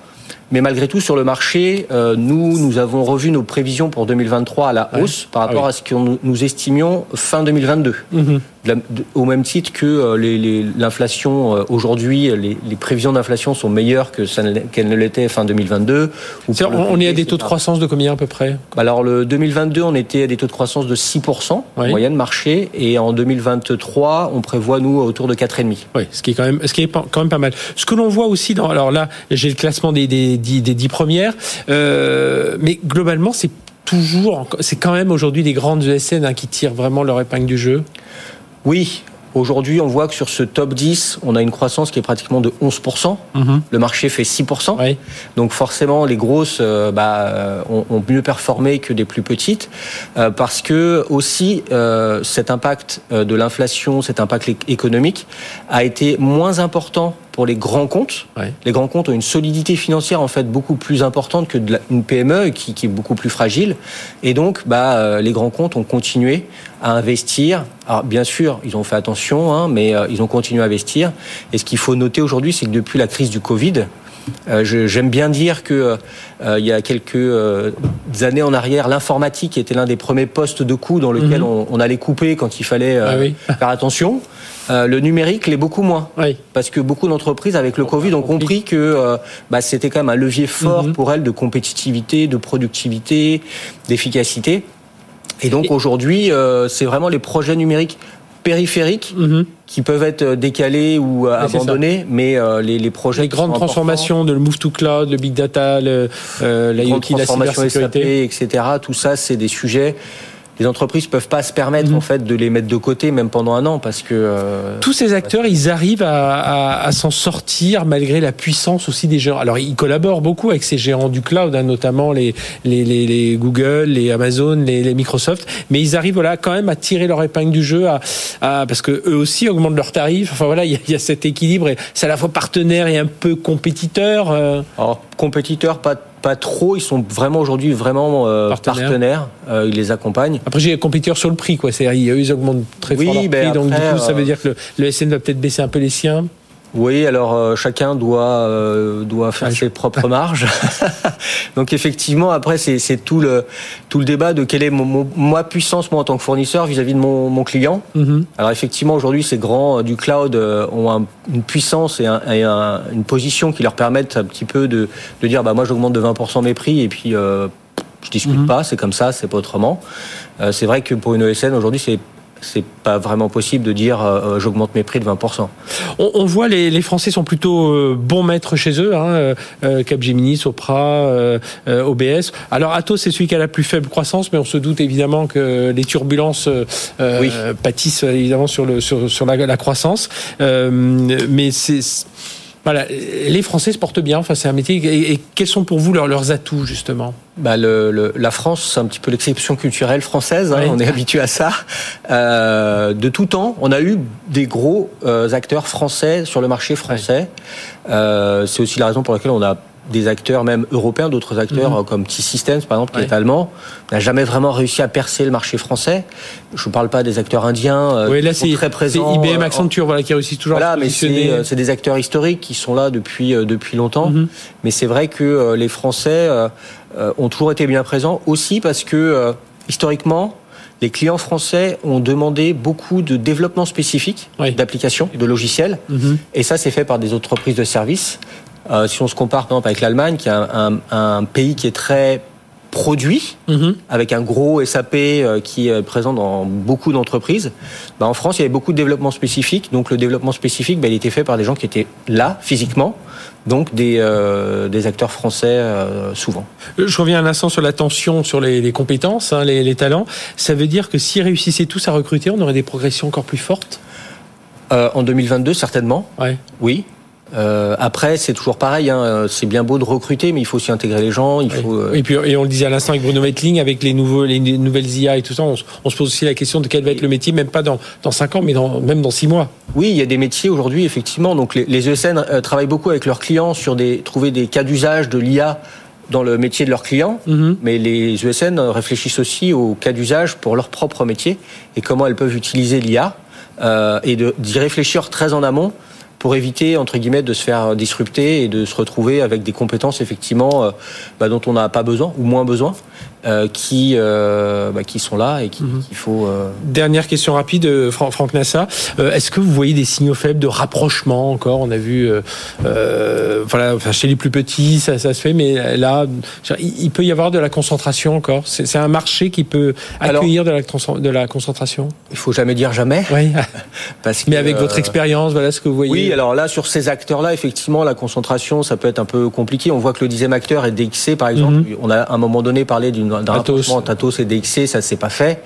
Mais malgré tout, sur le marché, euh, nous, nous avons revu nos prévisions pour 2023 à la hausse par rapport ah oui. à ce que nous, estimions fin 2022. Mm -hmm. de, de, au même titre que euh, l'inflation euh, aujourd'hui, les, les, prévisions d'inflation sont meilleures que qu'elles ne l'étaient fin 2022. Ou est, on, on est à des taux de croissance de combien à peu près? Alors le 2022, on était à des taux de croissance de 6% oui. en moyenne marché, et en 2023, on prévoit nous autour de 4,5. Oui, ce qui est quand même, ce qui est quand même pas mal. Ce que l'on voit aussi dans, alors là, j'ai le classement des, des des dix premières. Euh, mais globalement, c'est toujours, c'est quand même aujourd'hui des grandes ESN hein, qui tirent vraiment leur épingle du jeu. Oui, Aujourd'hui, on voit que sur ce top 10, on a une croissance qui est pratiquement de 11%. Mm -hmm. Le marché fait 6%. Oui. Donc forcément, les grosses euh, bah, ont, ont, mieux performé que des plus petites. Euh, parce que aussi, euh, cet impact de l'inflation, cet impact économique a été moins important pour les grands comptes. Ouais. Les grands comptes ont une solidité financière en fait beaucoup plus importante que de la, une PME qui, qui, est beaucoup plus fragile. Et donc, bah, les grands comptes ont continué à investir. Alors, bien sûr, ils ont fait attention, hein, mais euh, ils ont continué à investir. Et ce qu'il faut noter aujourd'hui, c'est que depuis la crise du Covid, euh, J'aime bien dire que euh, il y a quelques euh, années en arrière, l'informatique était l'un des premiers postes de coût dans lequel mm -hmm. on, on, allait couper quand il fallait ah oui. faire attention. le numérique l'est beaucoup moins, oui. parce que beaucoup d'entreprises avec le Covid ont compris que bah, c'était quand même un levier fort mm -hmm. pour elles de compétitivité, de productivité, d'efficacité. Et donc aujourd'hui, c'est vraiment les projets numériques périphériques -hmm. qui peuvent être décalés ou oui, abandonnés, mais euh, les, les, projets... Les grandes transformations, de le move to cloud, le big data, le, euh, l'IoT, la cybersécurité, SAP, etc. Tout ça, c'est des sujets les entreprises peuvent pas se permettre mmh. en fait de les mettre de côté même pendant un an parce que euh, tous ces acteurs ils arrivent à, à, à s'en sortir malgré la puissance aussi des géants. Alors ils collaborent beaucoup avec ces géants du cloud, hein, notamment les, les, les, les, Google, les Amazon, les, les, Microsoft, mais ils arrivent voilà quand même à tirer leur épingle du jeu à, à parce que eux aussi augmentent leurs tarifs. Enfin voilà, il y, y, a cet équilibre. C'est à la fois partenaire et un peu compétiteur. Euh... Alors compétiteur, pas pas trop. Ils sont vraiment aujourd'hui vraiment euh, partenaires. Euh, ils les accompagnent. Après, j'ai compétiteur sur le prix, quoi. C'est ils augmentent très oui, fort leur ben prix, après, donc du coup, ça veut euh... dire que le, le SN va peut-être baisser un peu les siens. Oui, alors euh, chacun doit euh, doit faire ses propres marges. Donc effectivement, après c'est tout le tout le débat de quelle est mon, mon, ma puissance moi en tant que fournisseur vis-à-vis -vis de mon, mon client. Mm -hmm. Alors effectivement, aujourd'hui, ces grands du cloud euh, ont un, une puissance et, un, et un, une position qui leur permettent un petit peu de de dire bah moi j'augmente de 20% mes prix et puis euh, je discute mm -hmm. pas, c'est comme ça, c'est pas autrement. Euh, c'est vrai que pour une ESN aujourd'hui, c'est c'est pas vraiment possible de dire euh, j'augmente mes prix de 20%. On, on voit les, les, Français sont plutôt euh, bons maîtres chez eux, hein, euh, Capgemini, Sopra, euh, euh, OBS. Alors Atos c'est celui qui a la plus faible croissance, mais on se doute évidemment que les turbulences oui. pâtissent évidemment sur, le, sur, sur la, la croissance. mais c'est voilà, les Français se portent bien. Enfin, c'est un métier. Et, et, quels sont pour vous leurs, leurs atouts justement? Bah le, le, La France, c'est un petit peu l'exception culturelle française. Hein, oui. On est habitué à ça. Euh, de tout temps, on a eu des gros euh, acteurs français sur le marché français. Oui. Euh, c'est aussi la raison pour laquelle on a des acteurs même européens, d'autres acteurs mmh. comme T-Systems par exemple, qui ouais. est allemand, n'a jamais vraiment réussi à percer le marché français. Je ne parle pas des acteurs indiens euh, là, qui sont très présents. C'est IBM Accenture voilà, qui aussi toujours voilà, mais c'est des acteurs historiques qui sont là depuis, euh, depuis longtemps. Mmh. Mais c'est vrai que euh, les Français euh, ont toujours été bien présents aussi parce que euh, historiquement, les clients français ont demandé beaucoup de développement spécifique oui. d'applications, de logiciels. Mmh. Et ça, c'est fait par des entreprises de services. Euh, si on se compare par exemple avec l'Allemagne, qui est un, un, un, pays qui est très produit, -hmm. avec un gros SAP euh, qui est présent dans beaucoup d'entreprises, bah, en France, il y avait beaucoup de développement spécifique. Donc le développement spécifique, bah, il était fait par des gens qui étaient là, physiquement, donc des, euh, des acteurs français euh, souvent. Je reviens un instant sur la tension sur les, les compétences, hein, les, les talents. Ça veut dire que s'ils réussissaient tous à recruter, on aurait des progressions encore plus fortes? Euh, en 2022, certainement. Ouais. Oui. Euh, après, c'est toujours pareil. Hein. C'est bien beau de recruter, mais il faut aussi intégrer les gens. Il faut. euh, Et puis, et on le disait à l'instant avec Bruno Wettling, avec les nouveaux, les nouvelles IA et tout ça, on, se- on se pose aussi la question de quel va être le métier, même pas dans dans cinq ans, mais dans, même dans six mois. Oui, il y a des métiers aujourd'hui, effectivement. Donc les, les ESN euh, travaillent beaucoup avec leurs clients sur des trouver des cas d'usage de l'IA dans le métier de leurs clients, mais les ESN réfléchissent aussi aux cas d'usage pour leur propre métier et comment elles peuvent utiliser l'IA euh, et d'y réfléchir très en amont pour éviter entre guillemets de se faire disrupter et de se retrouver avec des compétences effectivement euh, bah, dont on n'a pas besoin ou moins besoin, euh, qui euh, bah, qui sont là et qui- qu'il faut. euh, Dernière question rapide, Fran- Franck Nassa. Est-ce que vous voyez des signaux faibles de rapprochement encore? On a vu, voilà, enfin, chez les plus petits, ça, ça se fait, mais là, il peut y avoir de la concentration encore? C'est un marché qui peut Alors- accueillir de, la, trans- de la concentration? il faut jamais dire jamais. Oui. Parce que, Mais avec votre expérience, voilà ce que vous voyez. Oui, alors là, sur ces acteurs-là, effectivement, la concentration, ça peut être un peu compliqué. On voit que le dixième acteur est DXC, par exemple. On a à un moment donné parlé d'une- d'un rapprochement Atos et DXC, ça s'est pas fait.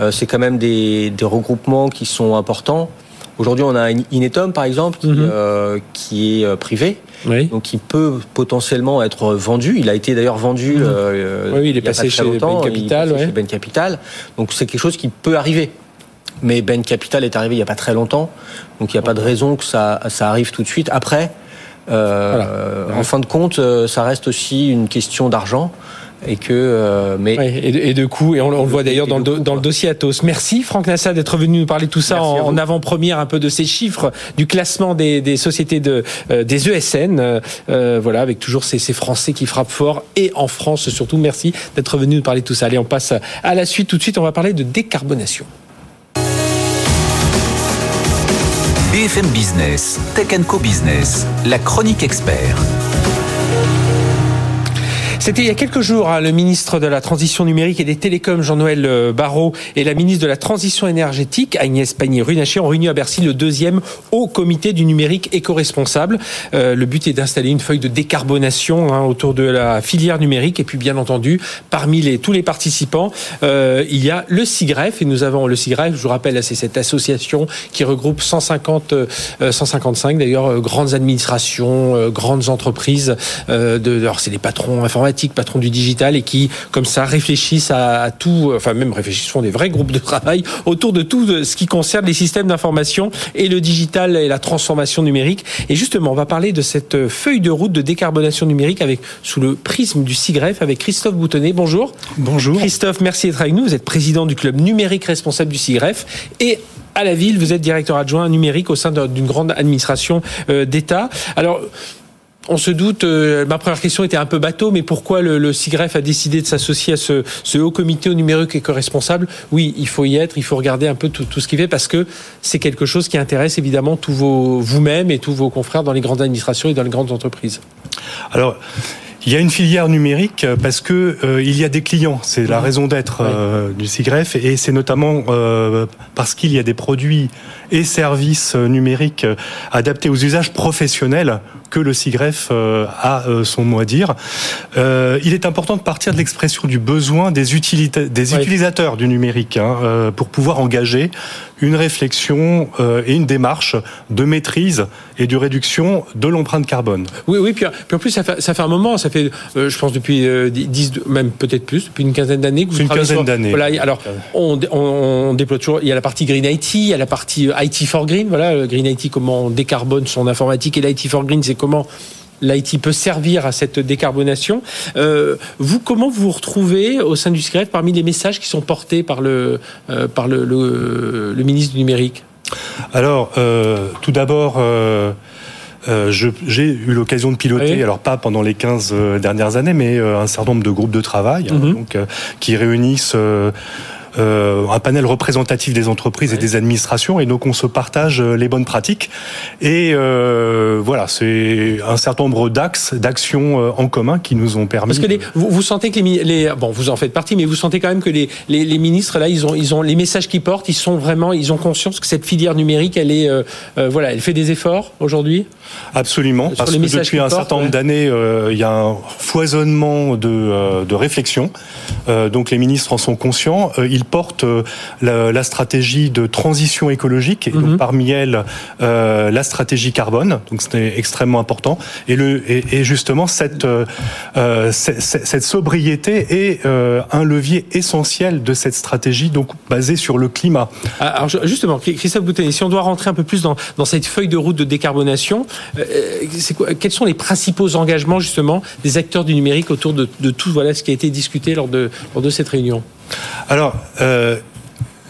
Euh, c'est quand même des, des regroupements qui sont importants. Aujourd'hui, on a un Inetom, par exemple, qui, euh, qui est euh, privé, Oui. donc qui peut potentiellement être vendu. Il a été d'ailleurs vendu. euh, Oui, oui, il est passé chez Il est Capital, passé ouais. chez Bain Capital. Donc c'est quelque chose qui peut arriver. Mais Ben Capital est arrivé il n'y a pas très longtemps, donc il n'y a pas de raison que ça, ça arrive tout de suite. Après, euh, Voilà. euh, en fin de compte, euh, ça reste aussi une question d'argent et que. euh, mais et, de, et de coûts, et on, on le voit d'ailleurs dans, le dans le dossier Atos. Merci Franck Nassa d'être venu nous parler de tout ça Merci en, avant-première, un peu de ces chiffres du classement des, des sociétés de, euh, des ESN. euh, voilà, avec toujours ces, ces Français qui frappent fort, et en France surtout. Merci d'être venu nous parler de tout ça. Allez, on passe à la suite. Tout de suite, on va parler de décarbonation. BFM Business, Tech Co Business, la chronique expert. C'était il y a quelques jours, hein, le ministre de la Transition numérique et des Télécoms, Jean-Noël euh, Barrot, et la ministre de la Transition énergétique, Agnès Pannier-Runacher, ont réuni à Bercy le deuxième Haut Comité du numérique éco-responsable. Euh, le but est d'installer une feuille de décarbonation hein, autour de la filière numérique. Et puis, bien entendu, parmi les, tous les participants, euh, il y a le SIGREF. Et nous avons le SIGREF, je vous rappelle, c'est cette association qui regroupe 150, euh, 155 d'ailleurs, euh, grandes administrations, euh, grandes entreprises. De, alors, c'est les patrons informatiques, patrons du digital, et qui, comme ça, réfléchissent à, à tout, enfin même réfléchissent, font des vrais groupes de travail autour de tout de ce qui concerne les systèmes d'information et le digital et la transformation numérique. Et justement, on va parler de cette feuille de route de décarbonation numérique avec sous le prisme du SIGREF avec Christophe Boutonnet. Bonjour. Bonjour. Christophe, merci d'être avec nous. Vous êtes président du club numérique responsable du SIGREF et à la ville, vous êtes directeur adjoint numérique au sein d'une grande administration euh, d'État. Alors, on se doute, euh, ma première question était un peu bateau, mais pourquoi le, le SIGREF a décidé de s'associer à ce, ce haut comité au numérique éco-responsable Oui, il faut y être, il faut regarder un peu tout, tout ce qu'il fait parce que c'est quelque chose qui intéresse évidemment tous vos vous-même et tous vos confrères dans les grandes administrations et dans les grandes entreprises. Alors, il y a une filière numérique euh, parce que euh, il y a des clients. C'est la raison d'être euh, du SIGREF et c'est notamment euh, parce qu'il y a des produits et services numériques adaptés aux usages professionnels que le SIGREF euh, a euh, son mot à dire. Euh, il est important de partir de l'expression du besoin des, utilisateurs du numérique hein, pour pouvoir engager une réflexion et une démarche de maîtrise et de réduction de l'empreinte carbone. Oui, oui, puis, puis en plus, ça fait, ça fait un moment, ça fait, euh, je pense, depuis euh, 10, même peut-être plus, depuis une quinzaine d'années que vous C'est une quinzaine d'années. Voilà, alors, on, dé- on, on déploie toujours, il y a la partie Green IT, il y a la partie IT for Green, voilà, Green IT, comment on décarbone son informatique, et l'IT for Green, c'est comment l'IT peut servir à cette décarbonation. Euh, vous, comment vous vous retrouvez au sein du SIGREF parmi les messages qui sont portés par le, euh, par le, le, le ministre du numérique? Alors, euh, tout d'abord, euh, j'ai eu l'occasion de piloter, Oui. alors pas pendant les 15 euh, dernières années, mais un certain nombre de groupes de travail hein, Mhm. donc, euh, qui réunissent euh, euh, un panel représentatif des entreprises et des administrations, et donc on se partage euh, les bonnes pratiques. Et euh, voilà, c'est un certain nombre d'axes, d'actions en commun qui nous ont permis. Parce que les, de- vous, vous sentez que les, bon vous en faites partie mais vous sentez quand même que les, les, les ministres là ils ont ils ont les messages qu'ils portent ils sont vraiment ils ont conscience que cette filière numérique elle est euh, voilà elle fait des efforts aujourd'hui? Absolument, parce que depuis un portent, certain nombre ouais. d'années, il y a un foisonnement de, de réflexion. Donc les ministres en sont conscients. Il porte la, la, stratégie de transition écologique et donc Mhm. parmi elles euh, la stratégie carbone. Donc c'était extrêmement important. Et, le, et, et justement cette, euh, cette, cette sobriété est euh, un levier essentiel de cette stratégie donc basée sur le climat. Ah, Alors justement, Christophe Bouteille, si on doit rentrer un peu plus dans, dans cette feuille de route de décarbonation, euh, c'est quoi, quels sont les principaux engagements justement des acteurs du numérique autour de, de tout voilà ce qui a été discuté lors de, lors de cette réunion? Alors, euh,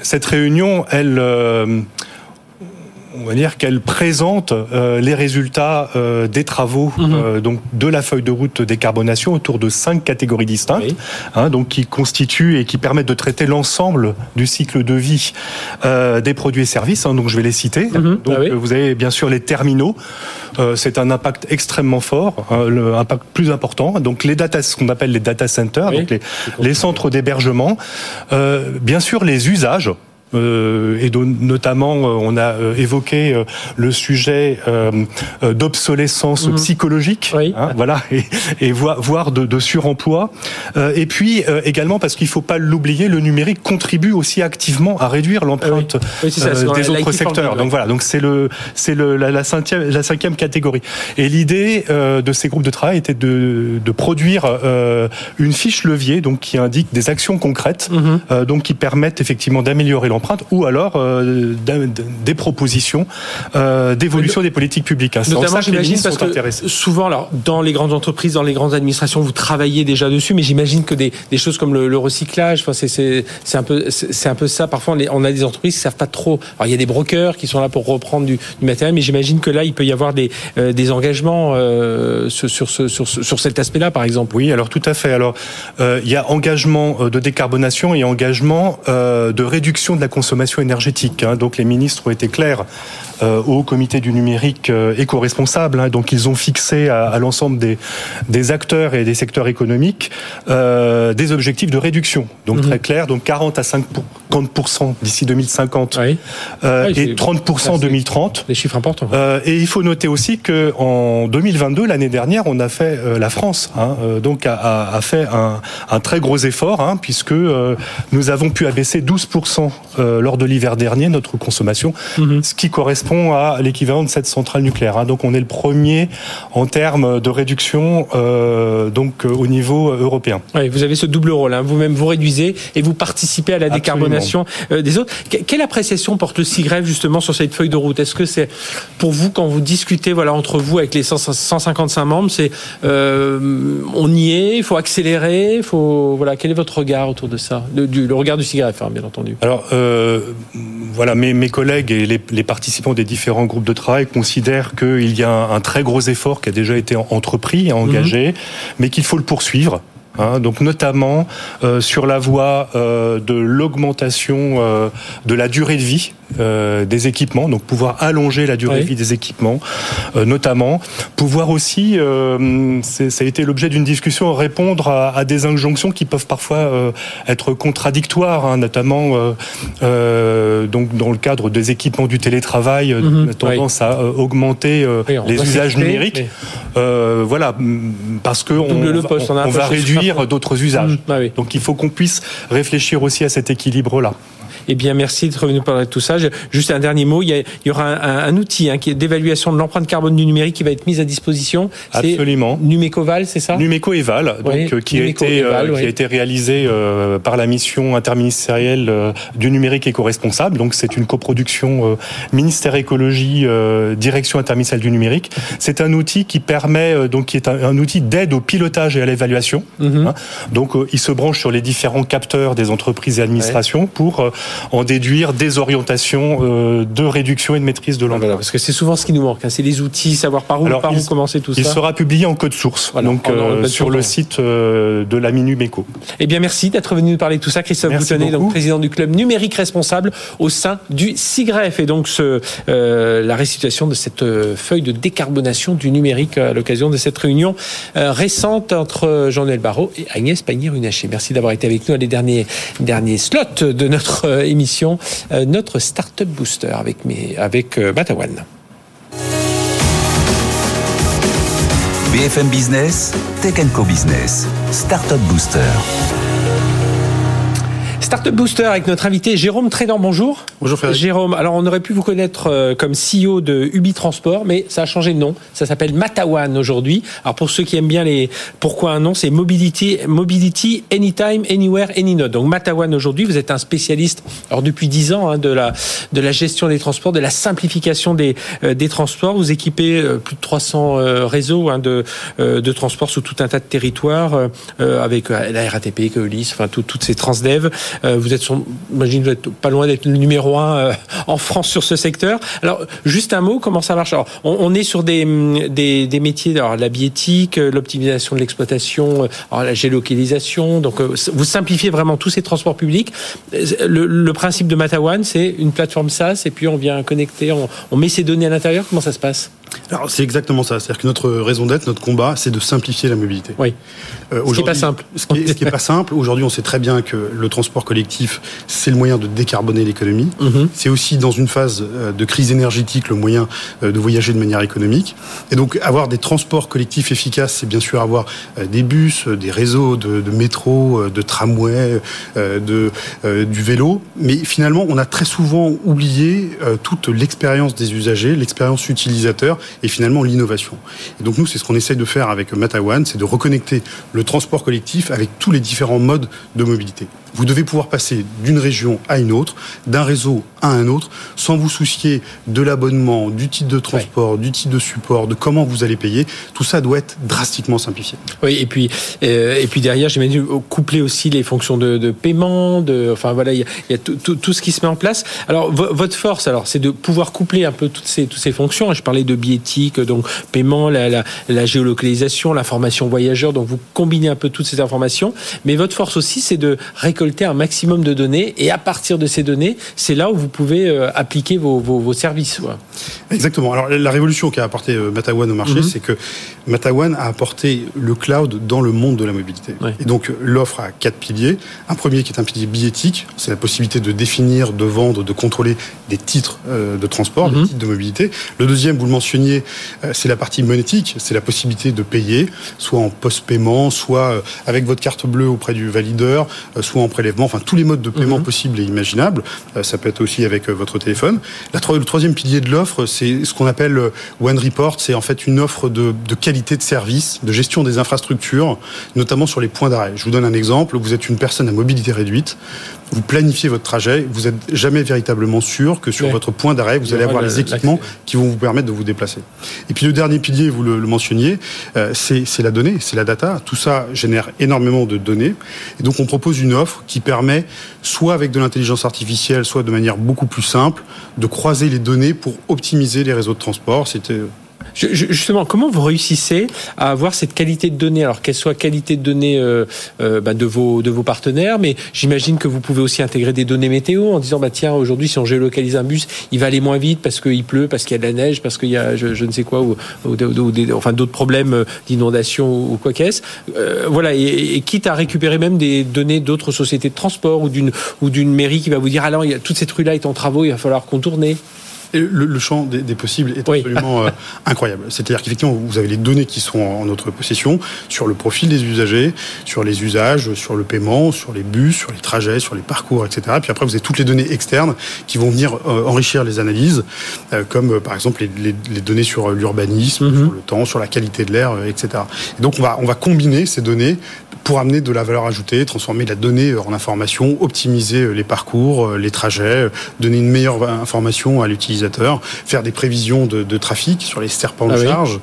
cette réunion, elle, euh, on va dire qu'elle présente euh, les résultats euh, des travaux Mhm. euh, donc de la feuille de route décarbonation autour de cinq catégories distinctes, Oui. hein, donc qui constituent et qui permettent de traiter l'ensemble du cycle de vie euh, des produits et services. hein, donc je vais les citer. Mhm. Donc Ah oui. euh, vous avez bien sûr les terminaux. Euh, c'est un impact extrêmement fort, hein, le impact plus important. Donc les data, ce qu'on appelle les data centers, Oui. donc les, les centres d'hébergement. Euh, bien sûr les usages. Euh, et notamment, euh, on a euh, évoqué le sujet d'obsolescence Mhm. psychologique, Oui. hein, voilà, et, et voire, de, de suremploi. Et puis également, parce qu'il faut pas l'oublier, le numérique contribue aussi activement à réduire l'empreinte oui, des autres secteurs. Donc voilà, donc c'est le c'est le la, la cinquième la cinquième catégorie. Et l'idée de ces groupes de travail était de de produire une fiche levier donc qui indique des actions concrètes Mhm. donc qui permettent effectivement d'améliorer l'empreinte ou alors euh, des propositions euh, d'évolution des politiques publiques. hein. Notamment, j'imagine, parce que souvent, alors, dans les grandes entreprises, dans les grandes administrations, vous travaillez déjà dessus, mais j'imagine que des, des choses comme le, le recyclage, enfin, c'est, un peu, un peu ça. Parfois, on, a des entreprises qui savent pas trop. Alors, il y a des brokers qui sont là pour reprendre du, du matériel, mais j'imagine que là, il peut y avoir des, euh, des engagements euh, sur, sur, ce- sur, sur cet aspect-là, par exemple. Oui, alors tout à fait. Alors, euh, il y a engagement euh, de décarbonation et engagement de réduction de la consommation énergétique. hein. Donc, les ministres ont été clairs euh, au comité du numérique euh, éco-responsable. hein. Donc, ils ont fixé à, à l'ensemble des, des acteurs et des secteurs économiques euh, des objectifs de réduction. Donc, Mhm. très clair. Donc, 40 à 50% d'ici 2050 Oui. euh, Oui, c'est- et 30% en c'est- 2030. Des chiffres importants. Et il faut noter aussi que en 2022, l'année dernière, on a fait la France, hein, donc a, a- a fait un, un très gros effort, puisque nous avons pu abaisser 12% euh, lors de l'hiver dernier notre consommation, Mhm. ce qui correspond à l'équivalent de cette centrale nucléaire. hein. Donc on est le premier en termes de réduction, euh, donc euh, au niveau européen. Oui, vous avez ce double rôle. hein. Vous-même, vous réduisez et vous participez à la décarbonation des autres. Que- Quelle appréciation porte le CIGREF justement sur cette feuille de route? Est-ce que c'est pour vous quand vous discutez voilà entre vous avec les 100 155 membres, c'est euh, on y est, il faut accélérer, faut voilà quel est votre regard autour de ça, Le- du, le regard du CIGREF, hein, bien entendu. Alors euh, voilà, mes, mes collègues et les, les participants des différents groupes de travail considèrent qu'il y a un, un très gros effort qui a déjà été entrepris et engagé, mais qu'il faut le poursuivre. hein. donc notamment euh, sur la voie euh, de l'augmentation euh, de la durée de vie euh, des équipements, donc pouvoir allonger la durée Oui. de vie des équipements, euh, notamment pouvoir aussi, euh, ça a été l'objet d'une discussion, répondre à, à des injonctions qui peuvent parfois euh, être contradictoires, hein, notamment euh, euh, donc dans le cadre des équipements du télétravail, on a tendance à augmenter euh, Oui, les usages numériques, mais- Euh, voilà, mm, parce que on, le va- poste, on a un on va poste réduire d'autres usages. Ah oui. Donc il faut qu'on puisse réfléchir aussi à cet équilibre-là. Eh bien, merci d'être revenu parler de tout ça. Juste un dernier mot. Il y, a- il y aura un, un- un outil hein, qui est d'évaluation de l'empreinte carbone du numérique qui va être mis à disposition. Absolument. Numécoval, c'est ça? Numéco Eval, donc Oui, euh, qui a été Eval, euh, oui. qui a été réalisé euh, par la mission interministérielle euh, du numérique éco-responsable. Donc c'est une coproduction euh, ministère écologie euh, direction interministérielle du numérique. C'est un outil qui permet euh, donc qui est un, un outil d'aide au pilotage et à l'évaluation. Mhm. Hein. Donc il se branche sur les différents capteurs des entreprises et administrations pour euh, en déduire des orientations euh, de réduction et de maîtrise de Ah, l'emploi. voilà, parce que c'est souvent ce qui nous manque. hein, c'est les outils, savoir par où, Alors, par où il- commencer tout Il ça. sera publié en code source, Voilà, donc euh, sur le site euh, de la Minumeco. Eh bien, merci d'être venu nous parler de tout ça, Christophe Merci Boutonnet, donc président du club numérique responsable au sein du CIGREF. Et donc, ce, la restitution de cette feuille de décarbonation du numérique à l'occasion de cette réunion récente entre Jean-Noël Barrot et Agnès Pannier-Runacher. Merci d'avoir été avec nous à les derniers, derniers slots de notre émission, euh, notre Startup Booster avec, mes, avec euh, Matawan. BFM Business, Tech Co Business, Startup Booster. Startup Booster avec notre invité Jérôme Trédan, bonjour. Bonjour Frédéric. Jérôme, alors on aurait pu vous connaître euh, comme CEO de Ubi Transport, mais ça a changé de nom. Ça s'appelle Matawan aujourd'hui. Alors pour ceux qui aiment bien les pourquoi un nom, c'est Mobility, Mobility Anytime, Anywhere, Anynode. Donc Matawan aujourd'hui, vous êtes un spécialiste, alors depuis 10 ans, hein, de la de la gestion des transports, de la simplification des euh, des transports. Vous équipez euh, plus de 300 euh, réseaux hein, de euh, de transports sous tout un tas de territoires, euh, avec la RATP, Keolis, enfin tout- toutes ces transdev. Euh, vous êtes, son, j'imagine, vous êtes pas loin d'être le numéro un euh, en France sur ce secteur. Alors, juste un mot, comment ça marche Alors, on, on est sur des, hum, des, des métiers, alors la biéthique, euh, l'optimisation de l'exploitation, la géolocalisation. Donc, vous simplifiez vraiment tous ces transports publics. Le, le principe de Matawan, c'est une plateforme SaaS, et puis on vient connecter, on, on met ces données à l'intérieur. Comment ça se passe Alors c'est exactement ça. C'est-à-dire que notre raison d'être, notre combat, c'est de simplifier la mobilité. Oui. Euh, Ce qui est pas simple. Ce qui est, ce qui est pas simple. Aujourd'hui, on sait très bien que le transport collectif, c'est le moyen de décarboner l'économie. Mhm. C'est aussi dans une phase euh, de crise énergétique le moyen euh, de voyager de manière économique. Et donc avoir des transports collectifs efficaces, c'est bien sûr avoir euh, des bus, des réseaux de, de métro, de tramway, de du vélo. Mais finalement, on a très souvent oublié toute l'expérience des usagers, l'expérience utilisateur et finalement l'innovation. Et donc nous, c'est ce qu'on essaye de faire avec Matawan, c'est de reconnecter le transport collectif avec tous les différents modes de mobilité. Vous devez pouvoir passer d'une région à une autre, d'un réseau à un autre, sans vous soucier de l'abonnement, du type de transport, du type de support, de comment vous allez payer. Tout ça doit être drastiquement simplifié. Oui, et puis euh, et puis derrière, j'imagine coupler aussi les fonctions de, de paiement, de enfin voilà, il y a, il y a tout, tout, tout ce qui se met en place. Alors vo- votre force, alors, c'est de pouvoir coupler un peu toutes ces toutes ces fonctions. Je parlais de biéthique, donc paiement, la, la, la géolocalisation, l'information voyageur. Donc vous combinez un peu toutes ces informations. Mais votre force aussi, c'est de récolter un maximum de données et à partir de ces données, c'est là où vous pouvez euh, appliquer vos, vos, vos services. Exactement. Alors la révolution qu'a apporté euh, Matawan au marché, Mhm. c'est que Matawan a apporté le cloud dans le monde de la mobilité. Ouais. Et donc l'offre a quatre piliers. Un premier qui est un pilier biétique, c'est la possibilité de définir, de vendre, de contrôler des titres euh, de transport, Mhm. des titres de mobilité. Le deuxième, vous le mentionniez, c'est la partie monétique, c'est la possibilité de payer, soit en post-paiement, soit avec votre carte bleue auprès du valideur, soit en prélèvement, enfin tous les modes de paiement Mhm. possibles et imaginables. Euh, Ça peut être aussi avec euh, votre téléphone. La le troisième pilier de l'offre, c'est ce qu'on appelle euh, One Report. C'est en fait une offre de, de qualité de service, de gestion des infrastructures, notamment sur les points d'arrêt. Je vous donne un exemple. Vous êtes une personne à mobilité réduite. Vous planifiez votre trajet. Vous n'êtes jamais véritablement sûr que sur Ouais. votre point d'arrêt, vous allez avoir le- les équipements qui vont vous permettre de vous déplacer. Et puis le dernier pilier, vous le, le mentionniez, euh, c'est c'est la donnée, c'est la data. Tout ça génère énormément de données. Et donc on propose une offre qui permet, soit avec de l'intelligence artificielle, soit de manière beaucoup plus simple, de croiser les données pour optimiser les réseaux de transport. C'était Justement, comment vous réussissez à avoir cette qualité de données Alors qu'elle soit qualité de données euh, euh, bah, de vos de vos partenaires, mais j'imagine que vous pouvez aussi intégrer des données météo en disant bah tiens aujourd'hui si on géolocalise un bus, il va aller moins vite parce qu'il pleut, parce qu'il y a de la neige, parce qu'il y a je, ne sais quoi ou, enfin d'autres problèmes euh, d'inondation ou quoi qu'est-ce. Euh, voilà et, quitte à récupérer même des données d'autres sociétés de transport ou d'une mairie qui va vous dire alors il y a, toute cette rue là est en travaux, il va falloir contourner. Et le, le champ des, des possibles est absolument euh, incroyable. C'est-à-dire qu'effectivement, vous avez les données qui sont en notre possession sur le profil des usagers, sur les usages, sur le paiement, sur les bus, sur les trajets, sur les parcours, etc. Puis après, vous avez toutes les données externes qui vont venir euh, enrichir les analyses, euh, comme euh, par exemple les, les- les données sur l'urbanisme, Mhm. sur le temps, sur la qualité de l'air, etc. Et donc, on va, on va combiner ces données pour amener de la valeur ajoutée, transformer la donnée euh, en information, optimiser euh, les parcours, euh, les trajets, donner une meilleure information à l'utilisateur, faire des prévisions de, de trafic sur les serpents de Ah oui. charge.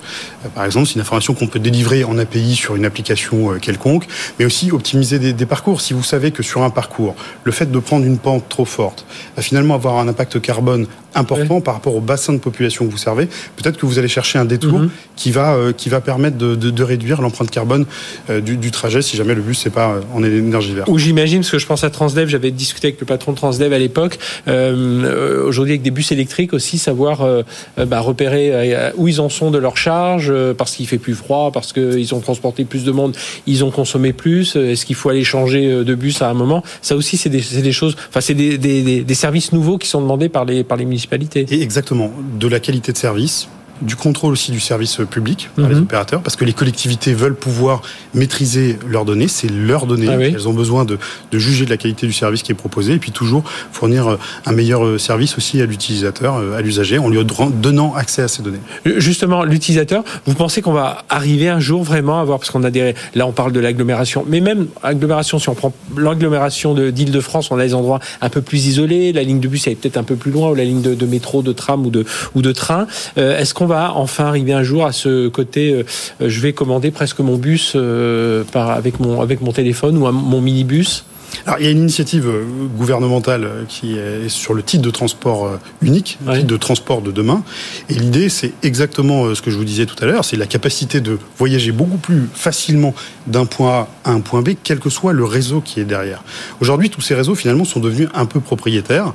Par exemple, c'est une information qu'on peut délivrer en API sur une application quelconque, mais aussi optimiser des, des parcours. Si vous savez que sur un parcours, le fait de prendre une pente trop forte va finalement avoir un impact carbone important par rapport au bassin de population que vous servez, peut-être que vous allez chercher un détour Mhm. qui va qui va permettre de, de- de réduire l'empreinte carbone du, du trajet si jamais le bus c'est pas euh, en énergie verte. Ou j'imagine, parce que je pense à Transdev, j'avais discuté avec le patron de Transdev à l'époque, euh, euh, aujourd'hui avec des bus électriques aussi, savoir euh, euh, bah, repérer euh, où ils en sont de leur charge, euh, parce qu'il fait plus froid, parce qu'ils ont transporté plus de monde, ils ont consommé plus, euh, est-ce qu'il faut aller changer euh, de bus à un moment? Ça aussi, c'est des, choses, enfin, c'est des, des, des- des services nouveaux qui sont demandés par les, par les municipalités. Et exactement, de la qualité de service, du contrôle aussi du service public par les Mhm. opérateurs, parce que les collectivités veulent pouvoir maîtriser leurs données, c'est leurs données, Ah oui. elles ont besoin de, de juger de la qualité du service qui est proposé, et puis toujours fournir euh, un meilleur euh, service aussi à l'utilisateur, euh, à l'usager, en lui donnant accès à ces données. Justement, l'utilisateur, vous pensez qu'on va arriver un jour vraiment à avoir, parce qu'on a des, là on parle de l'agglomération, mais même agglomération, si on prend l'agglomération de- d'Île-de-France, on a des endroits un peu plus isolés, la ligne de bus elle est peut-être un peu plus loin, ou la ligne de, de métro, de tram ou de, ou de train. Euh, Est-ce qu'on va enfin arriver un jour à ce côté, euh, euh, je vais commander presque mon bus euh, avec, mon, téléphone ou mon minibus Alors, il y a une initiative euh, gouvernementale euh, qui est sur le titre de transport euh, unique, le Ouais. titre de transport de demain. Et l'idée, c'est exactement ce que je vous disais tout à l'heure, c'est la capacité de voyager beaucoup plus facilement d'un point A à un point B, quel que soit le réseau qui est derrière. Aujourd'hui, tous ces réseaux, finalement, sont devenus un peu propriétaires.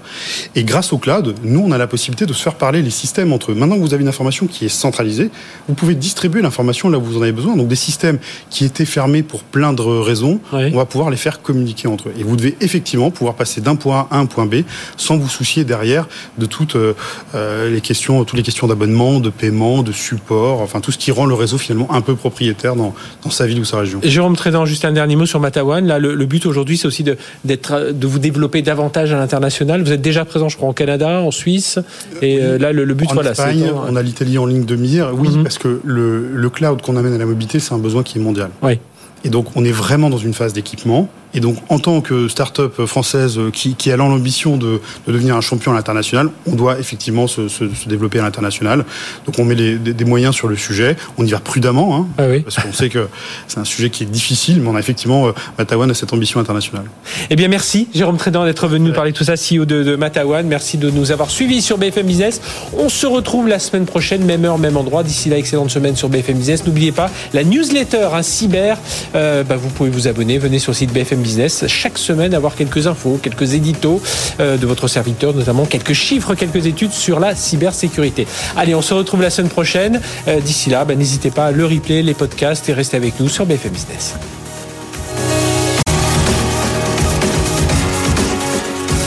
Et grâce au cloud, nous, on a la possibilité de se faire parler les systèmes entre eux. Maintenant que vous avez une information qui est centralisée, vous pouvez distribuer l'information là où vous en avez besoin. Donc, des systèmes qui étaient fermés pour plein de raisons, Ouais. on va pouvoir les faire communiquer entre eux. Et vous devez effectivement pouvoir passer d'un point A à un point B sans vous soucier derrière de toutes euh, euh, les questions, toutes les questions d'abonnement, de paiement, de support, enfin tout ce qui rend le réseau finalement un peu propriétaire dans, dans sa ville ou sa région. Jérôme Trédan, juste un dernier mot sur Matawan. Là, le, le but aujourd'hui, c'est aussi de, d'être, de vous développer davantage à l'international. Vous êtes déjà présent, je crois, en Canada, en Suisse. Et euh, là, le, le but, en voilà, Espagne, c'est. on a l'Italie en ligne de mire. Oui, Mhm. parce que le, le cloud qu'on amène à la mobilité, c'est un besoin qui est mondial. Oui. Et donc, on est vraiment dans une phase d'équipement. Et donc, en tant que start-up française qui, qui a l'ambition de, de devenir un champion à l'international, on doit effectivement se, se- se développer à l'international. Donc, on met les- des, des moyens sur le sujet. On y va prudemment, hein, Ah oui. parce qu'on sait que c'est un sujet qui est difficile, mais on a effectivement, euh, Matawan a cette ambition internationale. Eh bien, merci, Jérôme Trédan, d'être venu nous parler de tout ça, CEO de, de Matawan. Merci de nous avoir suivis sur BFM Business. On se retrouve la semaine prochaine, même heure, même endroit. D'ici là, excellente semaine sur BFM Business. N'oubliez pas la newsletter, un cyber. euh, bah, vous pouvez vous abonner. Venez sur le site BFM Business. Chaque semaine, avoir quelques infos, quelques éditos euh, de votre serviteur, notamment quelques chiffres, quelques études sur la cybersécurité. Allez, on se retrouve la semaine prochaine. Euh, D'ici là, bah, n'hésitez pas à le replay, les podcasts et restez avec nous sur BFM Business.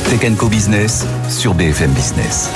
Tech Co Business sur BFM Business.